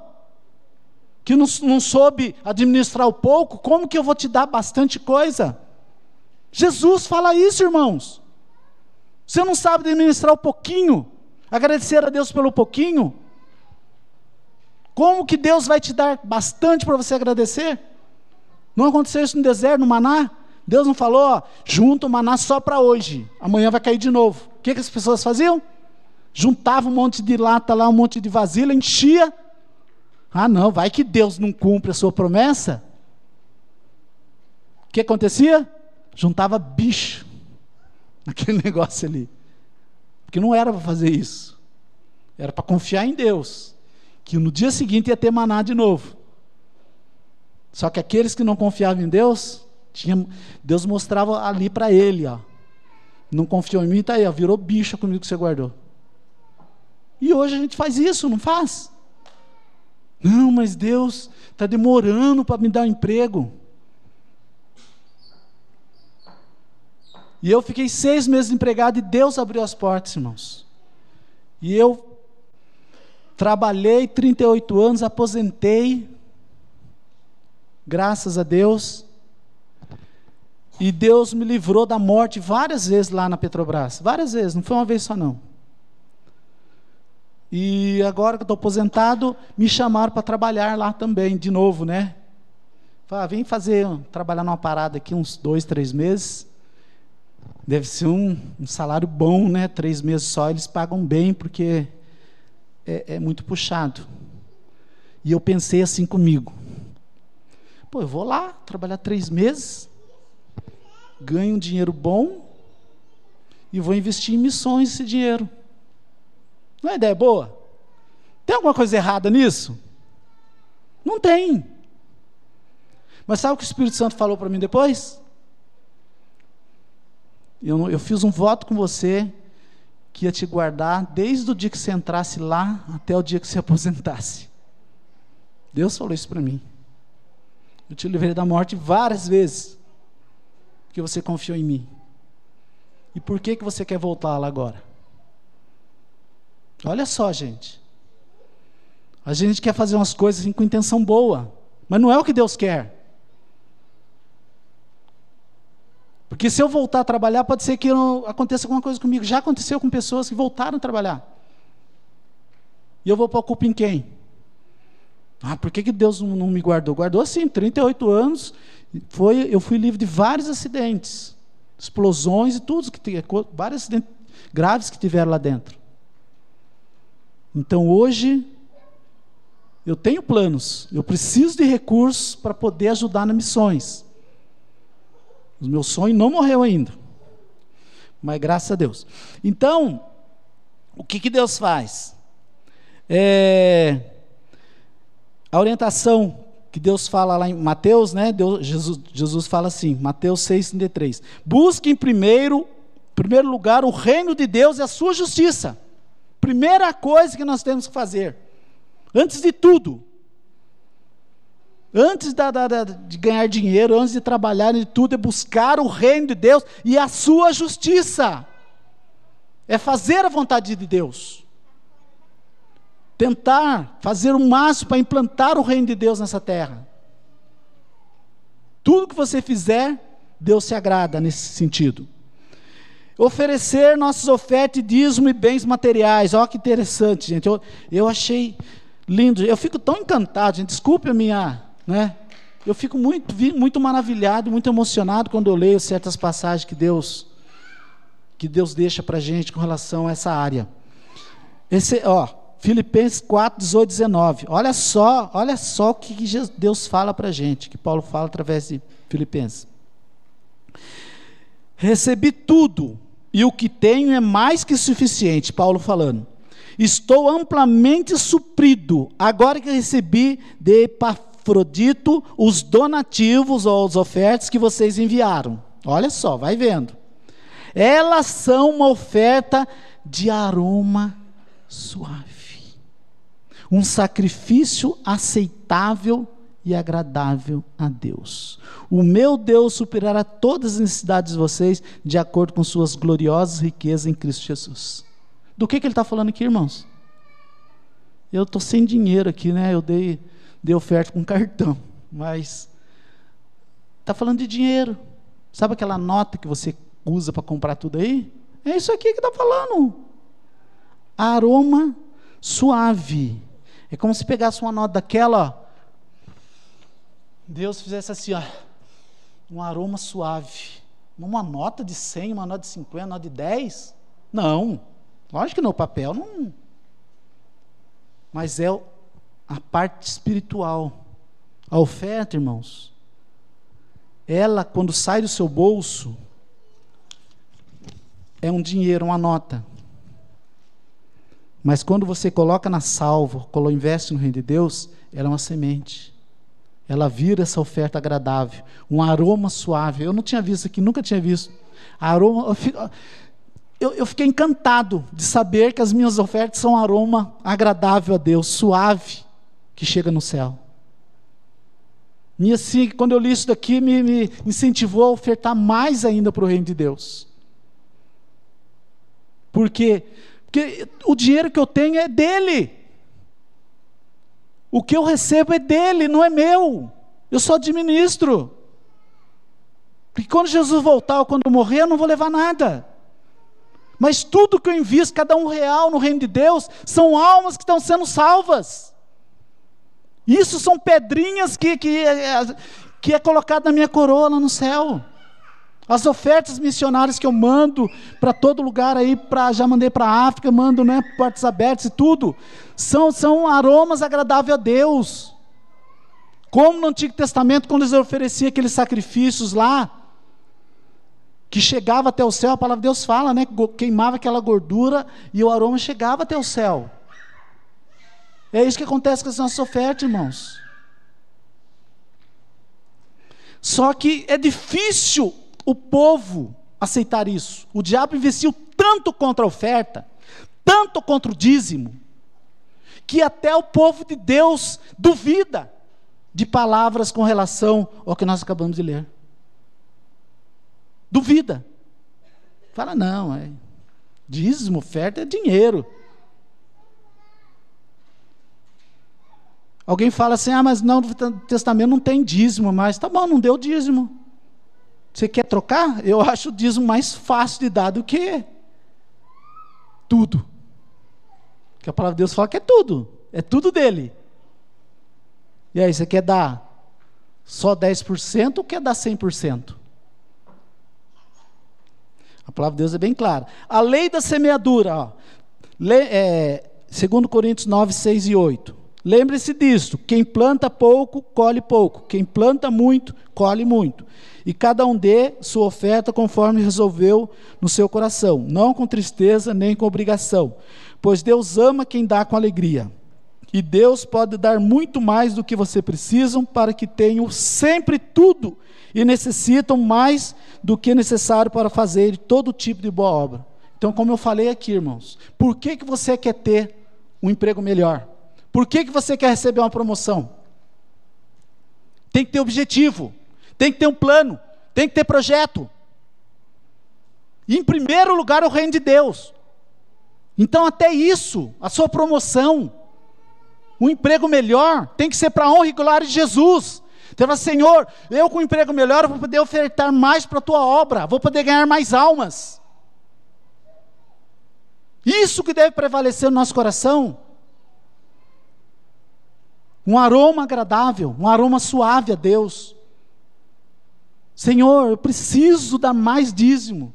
Que não, não soube administrar o pouco, como que eu vou te dar bastante coisa? Jesus fala isso, irmãos. Você não sabe administrar o pouquinho, agradecer a Deus pelo pouquinho? Como que Deus vai te dar bastante para você agradecer? Não aconteceu isso no deserto, no maná? Deus não falou, ó, junta o maná só para hoje, amanhã vai cair de novo. O que, que as pessoas faziam? Juntavam um monte de lata lá, um monte de vasilha, enchia. Ah, não, vai que Deus não cumpre a sua promessa. O que acontecia? Juntava bicho naquele *laughs* negócio ali. Porque não era para fazer isso. Era para confiar em Deus. Que no dia seguinte ia ter maná de novo. Só que aqueles que não confiavam em Deus, tinha, Deus mostrava ali para ele, ó. Não confiou em mim, está aí, ó, virou bicho comigo que você guardou. E hoje a gente faz isso, não faz? Não, mas Deus está demorando para me dar um emprego. E eu fiquei seis meses empregado e Deus abriu as portas, irmãos. E eu trabalhei 38 anos, aposentei, graças a Deus. E Deus me livrou da morte várias vezes lá na Petrobras. Várias vezes, não foi uma vez só não. E agora que estou aposentado, me chamaram para trabalhar lá também, de novo, né? Falaram, vem fazer, trabalhar numa parada aqui uns dois, três meses. Deve ser um, um, salário bom, né? Três meses só, eles pagam bem, porque é, é muito puxado. E eu pensei assim comigo: pô, eu vou lá trabalhar três meses, ganho um dinheiro bom e vou investir em missões esse dinheiro. Não é ideia boa? Tem alguma coisa errada nisso? Não tem. Mas sabe o que o Espírito Santo falou para mim depois? Eu, eu fiz um voto com você que ia te guardar desde o dia que você entrasse lá até o dia que você *laughs* aposentasse. Deus falou isso para mim. Eu te livrei da morte várias vezes, porque você confiou em mim. E por que, que você quer voltar lá agora? Olha só, gente. A gente quer fazer umas coisas assim, com intenção boa, mas não é o que Deus quer. Porque se eu voltar a trabalhar, pode ser que aconteça alguma coisa comigo. Já aconteceu com pessoas que voltaram a trabalhar. E eu vou pôr a culpa em quem? Ah, por que, que Deus não, não me guardou? Guardou sim, 38 anos. Foi, eu fui livre de vários acidentes, explosões e tudo que vários acidentes graves que tiveram lá dentro. Então hoje eu tenho planos, eu preciso de recursos para poder ajudar nas missões. O meu sonho não morreu ainda. Mas graças a Deus. Então, o que, que Deus faz? É, a orientação que Deus fala lá em Mateus, né? Deus, Jesus, Jesus fala assim, Mateus 6,33. Busque em primeiro, primeiro lugar o reino de Deus e a sua justiça. Primeira coisa que nós temos que fazer. Antes de tudo. Antes da, da, da, de ganhar dinheiro, antes de trabalhar de tudo, é buscar o reino de Deus e a sua justiça. É fazer a vontade de Deus tentar fazer o máximo para implantar o reino de Deus nessa terra. Tudo que você fizer, Deus se agrada nesse sentido. Oferecer nossas ofertas, dízimo e bens materiais. Olha que interessante, gente. Eu, eu achei lindo. Eu fico tão encantado, gente. Desculpe a minha. Né? Eu fico muito, muito maravilhado, muito emocionado quando eu leio certas passagens que Deus que Deus deixa para gente com relação a essa área. Esse, ó, Filipenses 4, 18, 19. Olha só, olha só o que Deus fala para gente, que Paulo fala através de Filipenses. Recebi tudo, e o que tenho é mais que suficiente, Paulo falando. Estou amplamente suprido, agora que recebi de Epafrodito os donativos ou as ofertas que vocês enviaram. Olha só, vai vendo. Elas são uma oferta de aroma suave um sacrifício aceitável e agradável a Deus. O meu Deus superará todas as necessidades de vocês de acordo com suas gloriosas riquezas em Cristo Jesus. Do que, que ele está falando aqui, irmãos? Eu estou sem dinheiro aqui, né? Eu dei, dei oferta com cartão, mas está falando de dinheiro. Sabe aquela nota que você usa para comprar tudo aí? É isso aqui que está falando. Aroma suave é como se pegasse uma nota daquela, ó, Deus fizesse assim, ó, um aroma suave. Uma nota de 100, uma nota de 50, uma nota de 10? Não. Lógico que no papel não. Mas é a parte espiritual. A oferta, irmãos, ela, quando sai do seu bolso, é um dinheiro, uma nota. Mas quando você coloca na salva, quando investe no reino de Deus, ela é uma semente. Ela vira essa oferta agradável, um aroma suave. Eu não tinha visto aqui, nunca tinha visto. Aroma, eu, eu fiquei encantado de saber que as minhas ofertas são um aroma agradável a Deus, suave, que chega no céu. E assim, quando eu li isso daqui, me, me incentivou a ofertar mais ainda para o reino de Deus. Porque porque o dinheiro que eu tenho é dele. O que eu recebo é dele, não é meu. Eu só administro. Porque quando Jesus voltar ou quando eu morrer, eu não vou levar nada. Mas tudo que eu invisto, cada um real no reino de Deus, são almas que estão sendo salvas. Isso são pedrinhas que, que, que é colocado na minha coroa lá no céu. As ofertas missionárias que eu mando para todo lugar aí, pra, já mandei para a África, mando né, portas abertas e tudo, são, são aromas agradáveis a Deus. Como no Antigo Testamento, quando eles ofereciam aqueles sacrifícios lá, que chegava até o céu, a palavra de Deus fala, né? Queimava aquela gordura e o aroma chegava até o céu. É isso que acontece com as nossas ofertas, irmãos. Só que é difícil o povo aceitar isso. O diabo investiu tanto contra a oferta, tanto contra o dízimo, que até o povo de Deus duvida de palavras com relação ao que nós acabamos de ler. Duvida. Fala, não, é dízimo, oferta é dinheiro. Alguém fala assim, ah, mas não, no Testamento não tem dízimo, mas tá bom, não deu dízimo. Você quer trocar? Eu acho o dízimo mais fácil de dar do que tudo. Que a palavra de Deus fala que é tudo. É tudo dele. E aí, você quer dar só 10% ou quer dar 100%? A palavra de Deus é bem clara. A lei da semeadura, ó, é, 2 Coríntios 9, 6 e 8. Lembre-se disso: quem planta pouco, colhe pouco. Quem planta muito, colhe muito. E cada um dê sua oferta conforme resolveu no seu coração, não com tristeza nem com obrigação, pois Deus ama quem dá com alegria. E Deus pode dar muito mais do que você precisam para que tenham sempre tudo e necessitam mais do que necessário para fazer todo tipo de boa obra. Então, como eu falei aqui, irmãos, por que, que você quer ter um emprego melhor? Por que, que você quer receber uma promoção? Tem que ter objetivo, tem que ter um plano, tem que ter projeto. E em primeiro lugar o reino de Deus. Então, até isso, a sua promoção, um emprego melhor, tem que ser para a honra e glória de Jesus. Fala, Senhor, eu com um emprego melhor vou poder ofertar mais para a tua obra, vou poder ganhar mais almas. Isso que deve prevalecer no nosso coração. Um aroma agradável, um aroma suave a Deus. Senhor, eu preciso dar mais dízimo.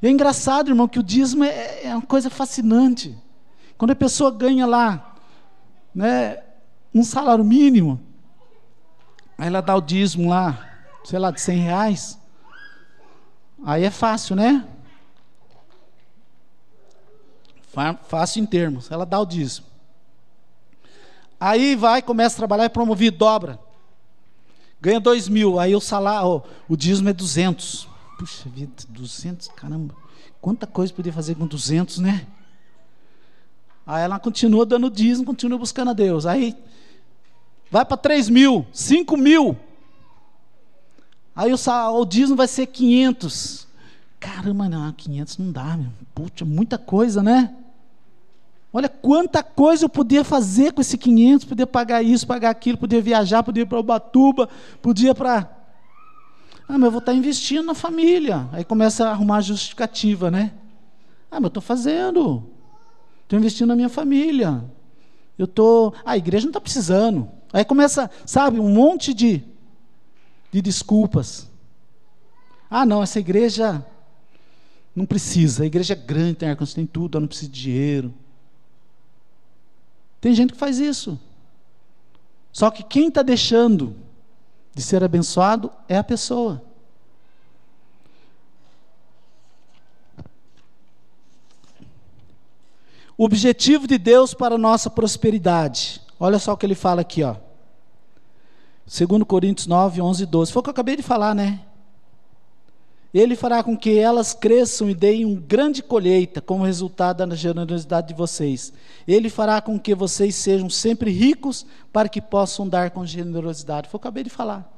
E é engraçado, irmão, que o dízimo é, é uma coisa fascinante. Quando a pessoa ganha lá, né, um salário mínimo, aí ela dá o dízimo lá, sei lá, de 100 reais. Aí é fácil, né? Fácil em termos. Ela dá o dízimo. Aí vai, começa a trabalhar, é promovido, dobra. Ganha dois mil, aí o salário, o dízimo é 200. Puxa vida, 200, caramba. Quanta coisa podia fazer com 200, né? Aí ela continua dando dízimo, continua buscando a Deus. Aí vai para 3 mil, 5 mil. Aí o, o dízimo vai ser 500. Caramba, não, 500 não dá, meu. Puxa, muita coisa, né? Olha quanta coisa eu podia fazer com esse 500, podia pagar isso, pagar aquilo, podia viajar, podia ir para Ubatuba, podia para... Ah, mas eu vou estar investindo na família. Aí começa a arrumar a justificativa, né? Ah, mas eu estou fazendo. Estou investindo na minha família. Eu estou... Ah, a igreja não está precisando. Aí começa, sabe, um monte de, de desculpas. Ah, não, essa igreja não precisa. A igreja é grande, tem ar-condicionado, tem tudo, eu não preciso de dinheiro. Tem gente que faz isso. Só que quem está deixando de ser abençoado é a pessoa. O objetivo de Deus para a nossa prosperidade. Olha só o que ele fala aqui, ó. 2 Coríntios 9, 11 e 12. Foi o que eu acabei de falar, né? Ele fará com que elas cresçam e deem um grande colheita como resultado da generosidade de vocês. Ele fará com que vocês sejam sempre ricos para que possam dar com generosidade. Foi o que eu acabei de falar.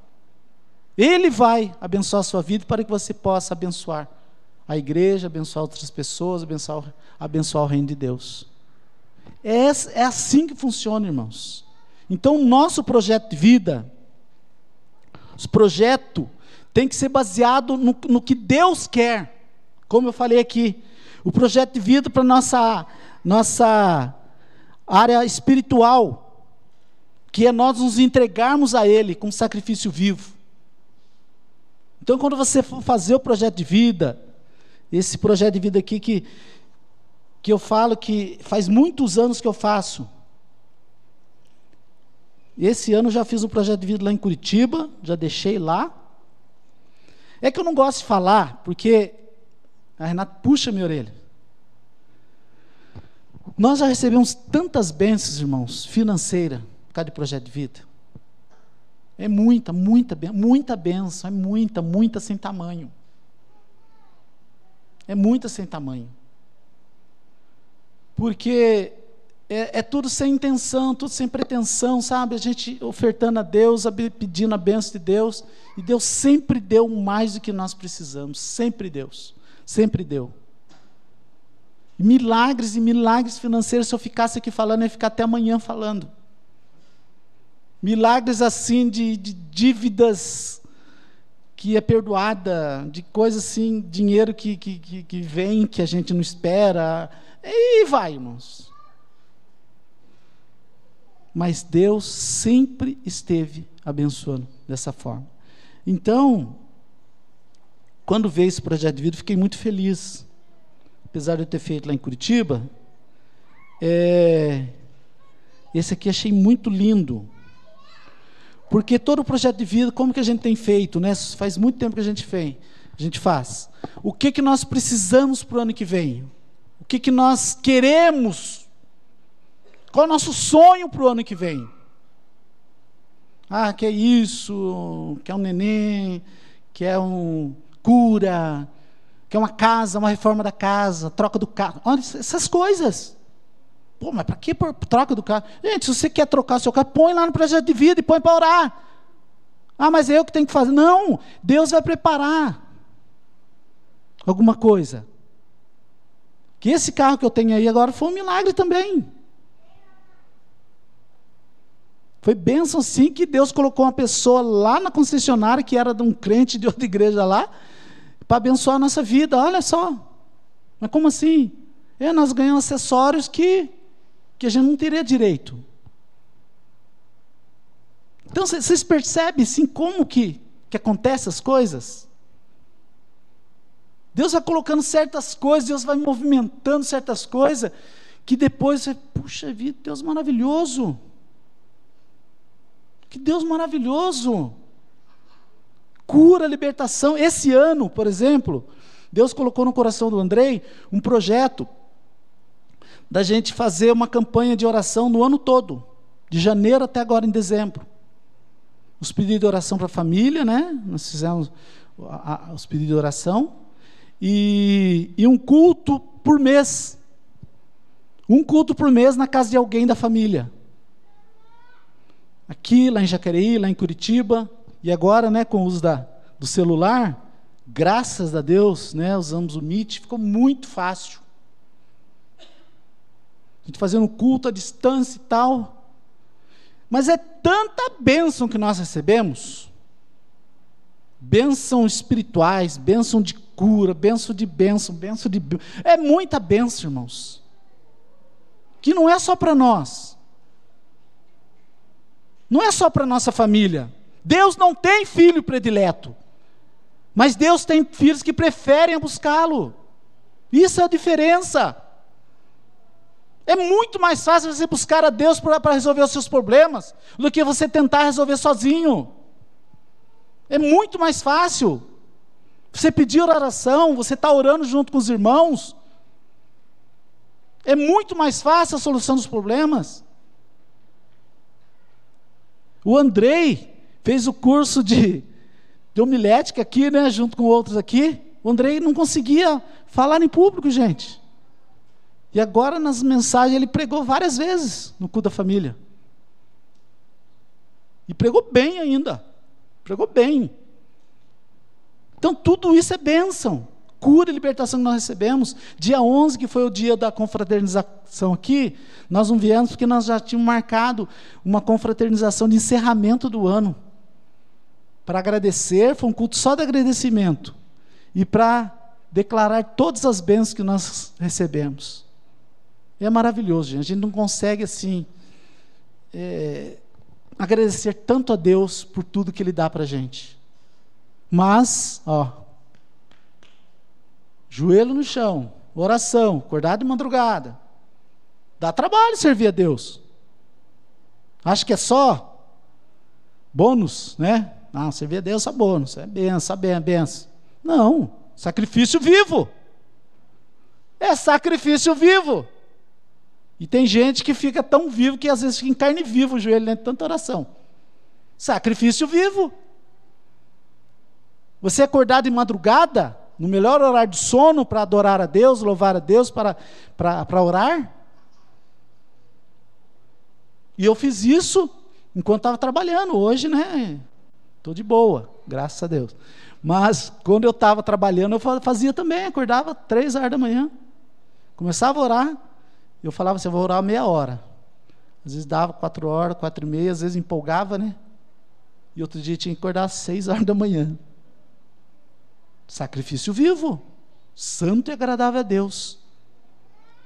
Ele vai abençoar a sua vida para que você possa abençoar a igreja, abençoar outras pessoas, abençoar, abençoar o reino de Deus. É, é assim que funciona, irmãos. Então, o nosso projeto de vida, os projetos tem que ser baseado no, no que Deus quer. Como eu falei aqui, o projeto de vida para nossa nossa área espiritual, que é nós nos entregarmos a Ele com sacrifício vivo. Então, quando você for fazer o projeto de vida, esse projeto de vida aqui que, que eu falo que faz muitos anos que eu faço. Esse ano eu já fiz um projeto de vida lá em Curitiba, já deixei lá. É que eu não gosto de falar, porque a Renata puxa minha orelha. Nós já recebemos tantas bênçãos, irmãos, financeira, por causa de projeto de vida. É muita, muita, muita bênção, é muita, muita sem tamanho. É muita sem tamanho. Porque é, é, tudo sem intenção, tudo sem pretensão, sabe? A gente ofertando a Deus, pedindo a bênção de Deus, e Deus sempre deu mais do que nós precisamos, sempre Deus, sempre deu. Milagres e milagres financeiros, se eu ficasse aqui falando, eu ia ficar até amanhã falando. Milagres assim de, de dívidas que é perdoada, de coisas assim, dinheiro que, que, que, que vem, que a gente não espera. E vai, irmãos mas Deus sempre esteve abençoando dessa forma. Então, quando veio esse projeto de vida, fiquei muito feliz. Apesar de eu ter feito lá em Curitiba, é, Esse aqui achei muito lindo. Porque todo o projeto de vida, como que a gente tem feito, né? Faz muito tempo que a gente fez, a gente faz. O que que nós precisamos para o ano que vem? O que que nós queremos? Qual é o nosso sonho para o ano que vem? Ah, que é isso, que é um neném, que é um cura, que é uma casa, uma reforma da casa, troca do carro. Olha essas coisas. Pô, mas para que troca do carro? Gente, se você quer trocar seu carro, põe lá no projeto de vida e põe para orar. Ah, mas é eu que tenho que fazer. Não, Deus vai preparar alguma coisa. Que esse carro que eu tenho aí agora foi um milagre também. Foi bênção sim que Deus colocou uma pessoa lá na concessionária, que era de um crente de outra igreja lá, para abençoar a nossa vida. Olha só. Mas como assim? É, nós ganhamos acessórios que que a gente não teria direito. Então vocês percebem sim como que, que acontecem as coisas? Deus vai colocando certas coisas, Deus vai movimentando certas coisas, que depois você, puxa vida, Deus maravilhoso. Que Deus maravilhoso. Cura, libertação. Esse ano, por exemplo, Deus colocou no coração do Andrei um projeto da gente fazer uma campanha de oração no ano todo, de janeiro até agora em dezembro. Os pedidos de oração para a família, né? Nós fizemos os pedidos de oração. E, e um culto por mês. Um culto por mês na casa de alguém da família. Aqui, lá em Jacareí, lá em Curitiba. E agora, né, com o uso da, do celular, graças a Deus, né, usamos o Meet, ficou muito fácil. A gente fazendo culto à distância e tal. Mas é tanta bênção que nós recebemos. Bênção espirituais, bênção de cura, bênção de bênção, bênção de. É muita bênção, irmãos. Que não é só para nós. Não é só para nossa família. Deus não tem filho predileto. Mas Deus tem filhos que preferem buscá-lo. Isso é a diferença. É muito mais fácil você buscar a Deus para resolver os seus problemas do que você tentar resolver sozinho. É muito mais fácil. Você pedir oração, você está orando junto com os irmãos. É muito mais fácil a solução dos problemas. O Andrei fez o curso de, de homilética aqui, né, junto com outros aqui. O Andrei não conseguia falar em público, gente. E agora, nas mensagens, ele pregou várias vezes no culto da família. E pregou bem ainda. Pregou bem. Então, tudo isso é bênção. Cura e libertação que nós recebemos. Dia 11, que foi o dia da confraternização aqui, nós não viemos porque nós já tínhamos marcado uma confraternização de encerramento do ano. Para agradecer, foi um culto só de agradecimento. E para declarar todas as bênçãos que nós recebemos. É maravilhoso, gente. A gente não consegue, assim, é, agradecer tanto a Deus por tudo que Ele dá para gente. Mas, ó, joelho no chão, oração, acordar de madrugada. Dá trabalho servir a Deus. Acho que é só bônus, né? Não, servir a Deus é bônus, é benção, é benção. Não, sacrifício vivo. É sacrifício vivo. E tem gente que fica tão vivo que às vezes fica em carne viva o joelho dentro de tanta oração. Sacrifício vivo. Você acordar de madrugada, no melhor horário de sono, para adorar a Deus, louvar a Deus, para, para, para orar. E eu fiz isso enquanto estava trabalhando. Hoje, né? Estou de boa, graças a Deus. Mas quando eu estava trabalhando, eu fazia também, acordava três horas da manhã. Começava a orar. Eu falava assim, eu vou orar meia hora. Às vezes dava quatro horas, quatro e meia, às vezes empolgava, né? E outro dia tinha que acordar às seis horas da manhã. Sacrifício vivo, santo e agradável a Deus,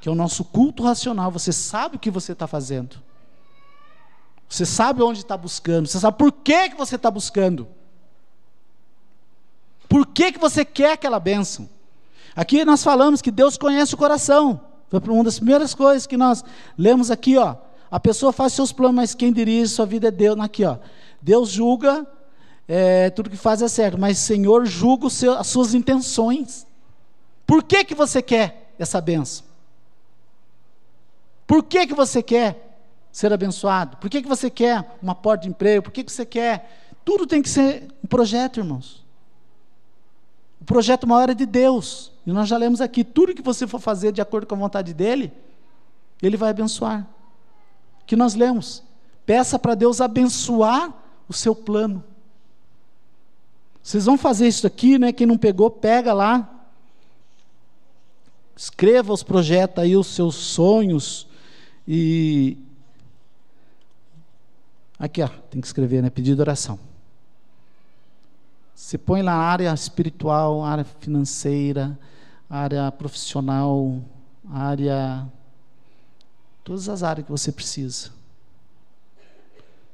que é o nosso culto racional. Você sabe o que você está fazendo. Você sabe onde está buscando. Você sabe por que, que você está buscando. Por que, que você quer aquela bênção? Aqui nós falamos que Deus conhece o coração. Foi uma das primeiras coisas que nós lemos aqui, ó. a pessoa faz seus planos, mas quem dirige sua vida é Deus. Aqui, ó. Deus julga, é, tudo que faz é certo, mas Senhor julga seu, as suas intenções. Por que, que você quer essa benção? Por que, que você quer ser abençoado? Por que, que você quer uma porta de emprego? Por que, que você quer? Tudo tem que ser um projeto, irmãos. O projeto maior é de Deus. E nós já lemos aqui: tudo que você for fazer de acordo com a vontade dEle, Ele vai abençoar. Que nós lemos. Peça para Deus abençoar o seu plano. Vocês vão fazer isso aqui, né? Quem não pegou, pega lá. Escreva os projetos aí, os seus sonhos. E. Aqui, ó, tem que escrever, né? Pedido de oração. Você põe lá área espiritual, área financeira, área profissional, área. Todas as áreas que você precisa.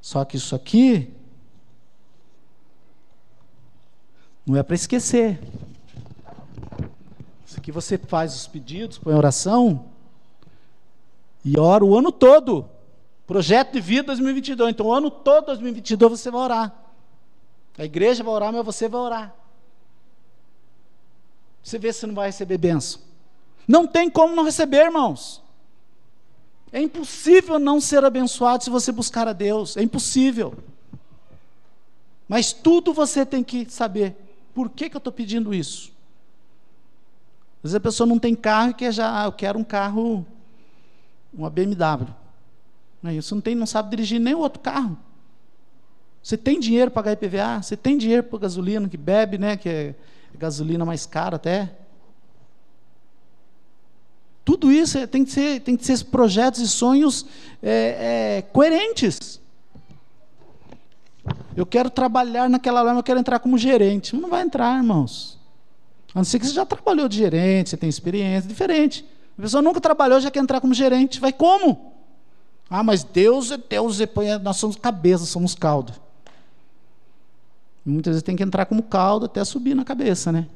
Só que isso aqui não é para esquecer. Isso aqui você faz os pedidos, põe oração e ora o ano todo. Projeto de vida 2022. Então, o ano todo 2022 você vai orar. A igreja vai orar, mas você vai orar. Você vê se não vai receber benção. Não tem como não receber, irmãos. É impossível não ser abençoado se você buscar a Deus. É impossível. Mas tudo você tem que saber. Por que, que eu estou pedindo isso? Às vezes a pessoa não tem carro e quer já, ah, eu quero um carro, uma BMW. Não é isso, não, tem, não sabe dirigir nem o outro carro. Você tem dinheiro para pagar IPVA? Você tem dinheiro para gasolina que bebe, né? Que é gasolina mais cara até. Tudo isso é, tem que ser, tem que ser projetos e sonhos é, é, coerentes. Eu quero trabalhar naquela lama, eu quero entrar como gerente. Não vai entrar, irmãos. A não ser que você já trabalhou de gerente, você tem experiência, diferente. A pessoa nunca trabalhou, já quer entrar como gerente. Vai como? Ah, mas Deus é Deus, nós somos cabeça, somos caldo. Muitas vezes tem que entrar como caldo até subir na cabeça, né?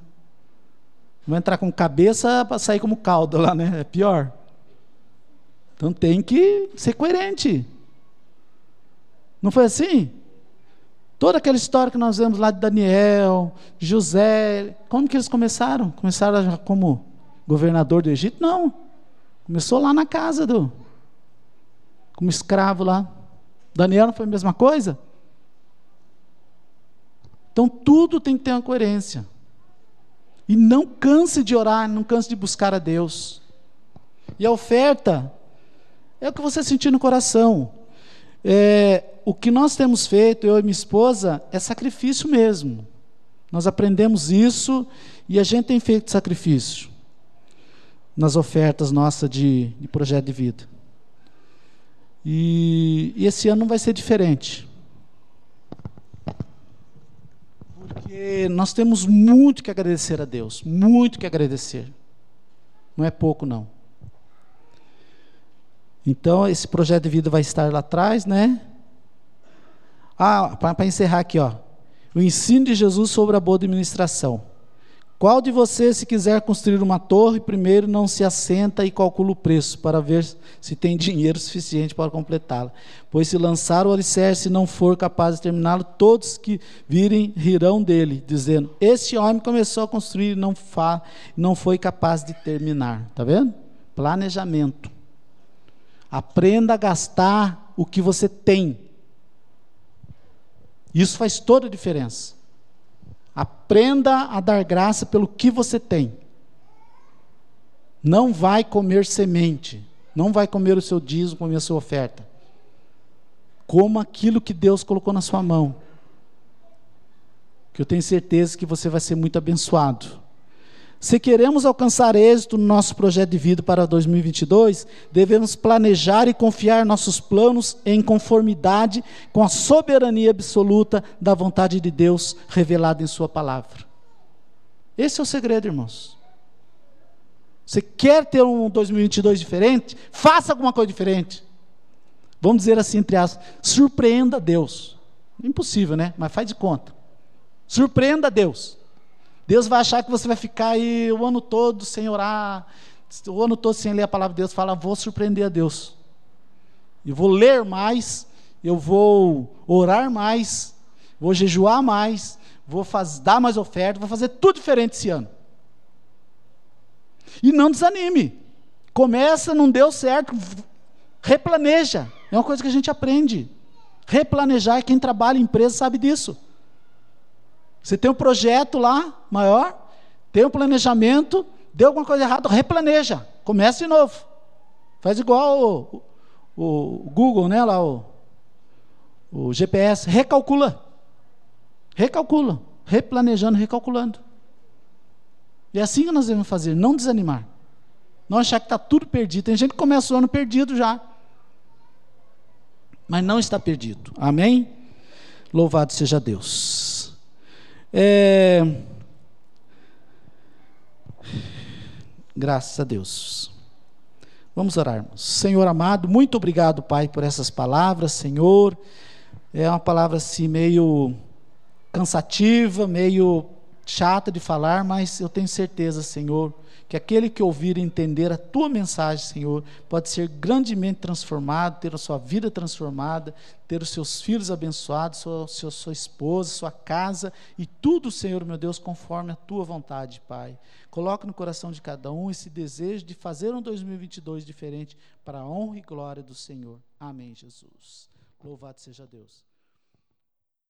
Vai entrar com cabeça para sair como caldo lá, né? É pior. Então tem que ser coerente. Não foi assim? Toda aquela história que nós vemos lá de Daniel, José, como que eles começaram? Começaram como governador do Egito? Não. Começou lá na casa do como escravo lá. Daniel não foi a mesma coisa? Então tudo tem que ter uma coerência. E não canse de orar, não canse de buscar a Deus. E a oferta é o que você sentir no coração. É, o que nós temos feito, eu e minha esposa, é sacrifício mesmo. Nós aprendemos isso e a gente tem feito sacrifício nas ofertas nossas de, de projeto de vida. E, e esse ano não vai ser diferente. Porque nós temos muito que agradecer a Deus, muito que agradecer. Não é pouco, não. Então, esse projeto de vida vai estar lá atrás, né? Ah, para encerrar aqui, ó. O ensino de Jesus sobre a boa administração. Qual de vocês, se quiser construir uma torre, primeiro não se assenta e calcula o preço, para ver se tem *laughs* dinheiro suficiente para completá-la? Pois se lançar o alicerce e não for capaz de terminá-lo, todos que virem rirão dele, dizendo: Este homem começou a construir e não, fa não foi capaz de terminar. Está vendo? Planejamento. Aprenda a gastar o que você tem. Isso faz toda a diferença. Aprenda a dar graça pelo que você tem. Não vai comer semente. Não vai comer o seu dízimo, comer a sua oferta. Coma aquilo que Deus colocou na sua mão. Que eu tenho certeza que você vai ser muito abençoado. Se queremos alcançar êxito no nosso projeto de vida para 2022, devemos planejar e confiar nossos planos em conformidade com a soberania absoluta da vontade de Deus revelada em Sua palavra. Esse é o segredo, irmãos. Você quer ter um 2022 diferente? Faça alguma coisa diferente. Vamos dizer assim, entre aspas, surpreenda Deus. Impossível, né? Mas faz de conta. Surpreenda Deus. Deus vai achar que você vai ficar aí o ano todo sem orar, o ano todo sem ler a palavra de Deus, fala, vou surpreender a Deus. Eu vou ler mais, eu vou orar mais, vou jejuar mais, vou faz, dar mais oferta, vou fazer tudo diferente esse ano. E não desanime. Começa, não deu certo, replaneja. É uma coisa que a gente aprende. Replanejar, quem trabalha em empresa sabe disso. Você tem um projeto lá maior, tem um planejamento, deu alguma coisa errada, replaneja, começa de novo. Faz igual o, o, Google, né, lá o, o GPS, recalcula. Recalcula, replanejando, recalculando. E é assim que nós devemos fazer, não desanimar. Não achar que está tudo perdido. Tem gente que começa o ano perdido já. Mas não está perdido. Amém? Louvado seja Deus. É... Graças a Deus. Vamos orarmos. Senhor amado, muito obrigado, Pai, por essas palavras, Senhor. É uma palavra assim meio cansativa, meio chata de falar, mas eu tenho certeza, Senhor, que aquele que ouvir e entender a tua mensagem, Senhor, pode ser grandemente transformado, ter a sua vida transformada, ter os seus filhos abençoados, sua, sua, sua esposa, sua casa e tudo, Senhor, meu Deus, conforme a tua vontade, Pai. Coloque no coração de cada um esse desejo de fazer um 2022 diferente para a honra e glória do Senhor. Amém, Jesus. Louvado seja Deus.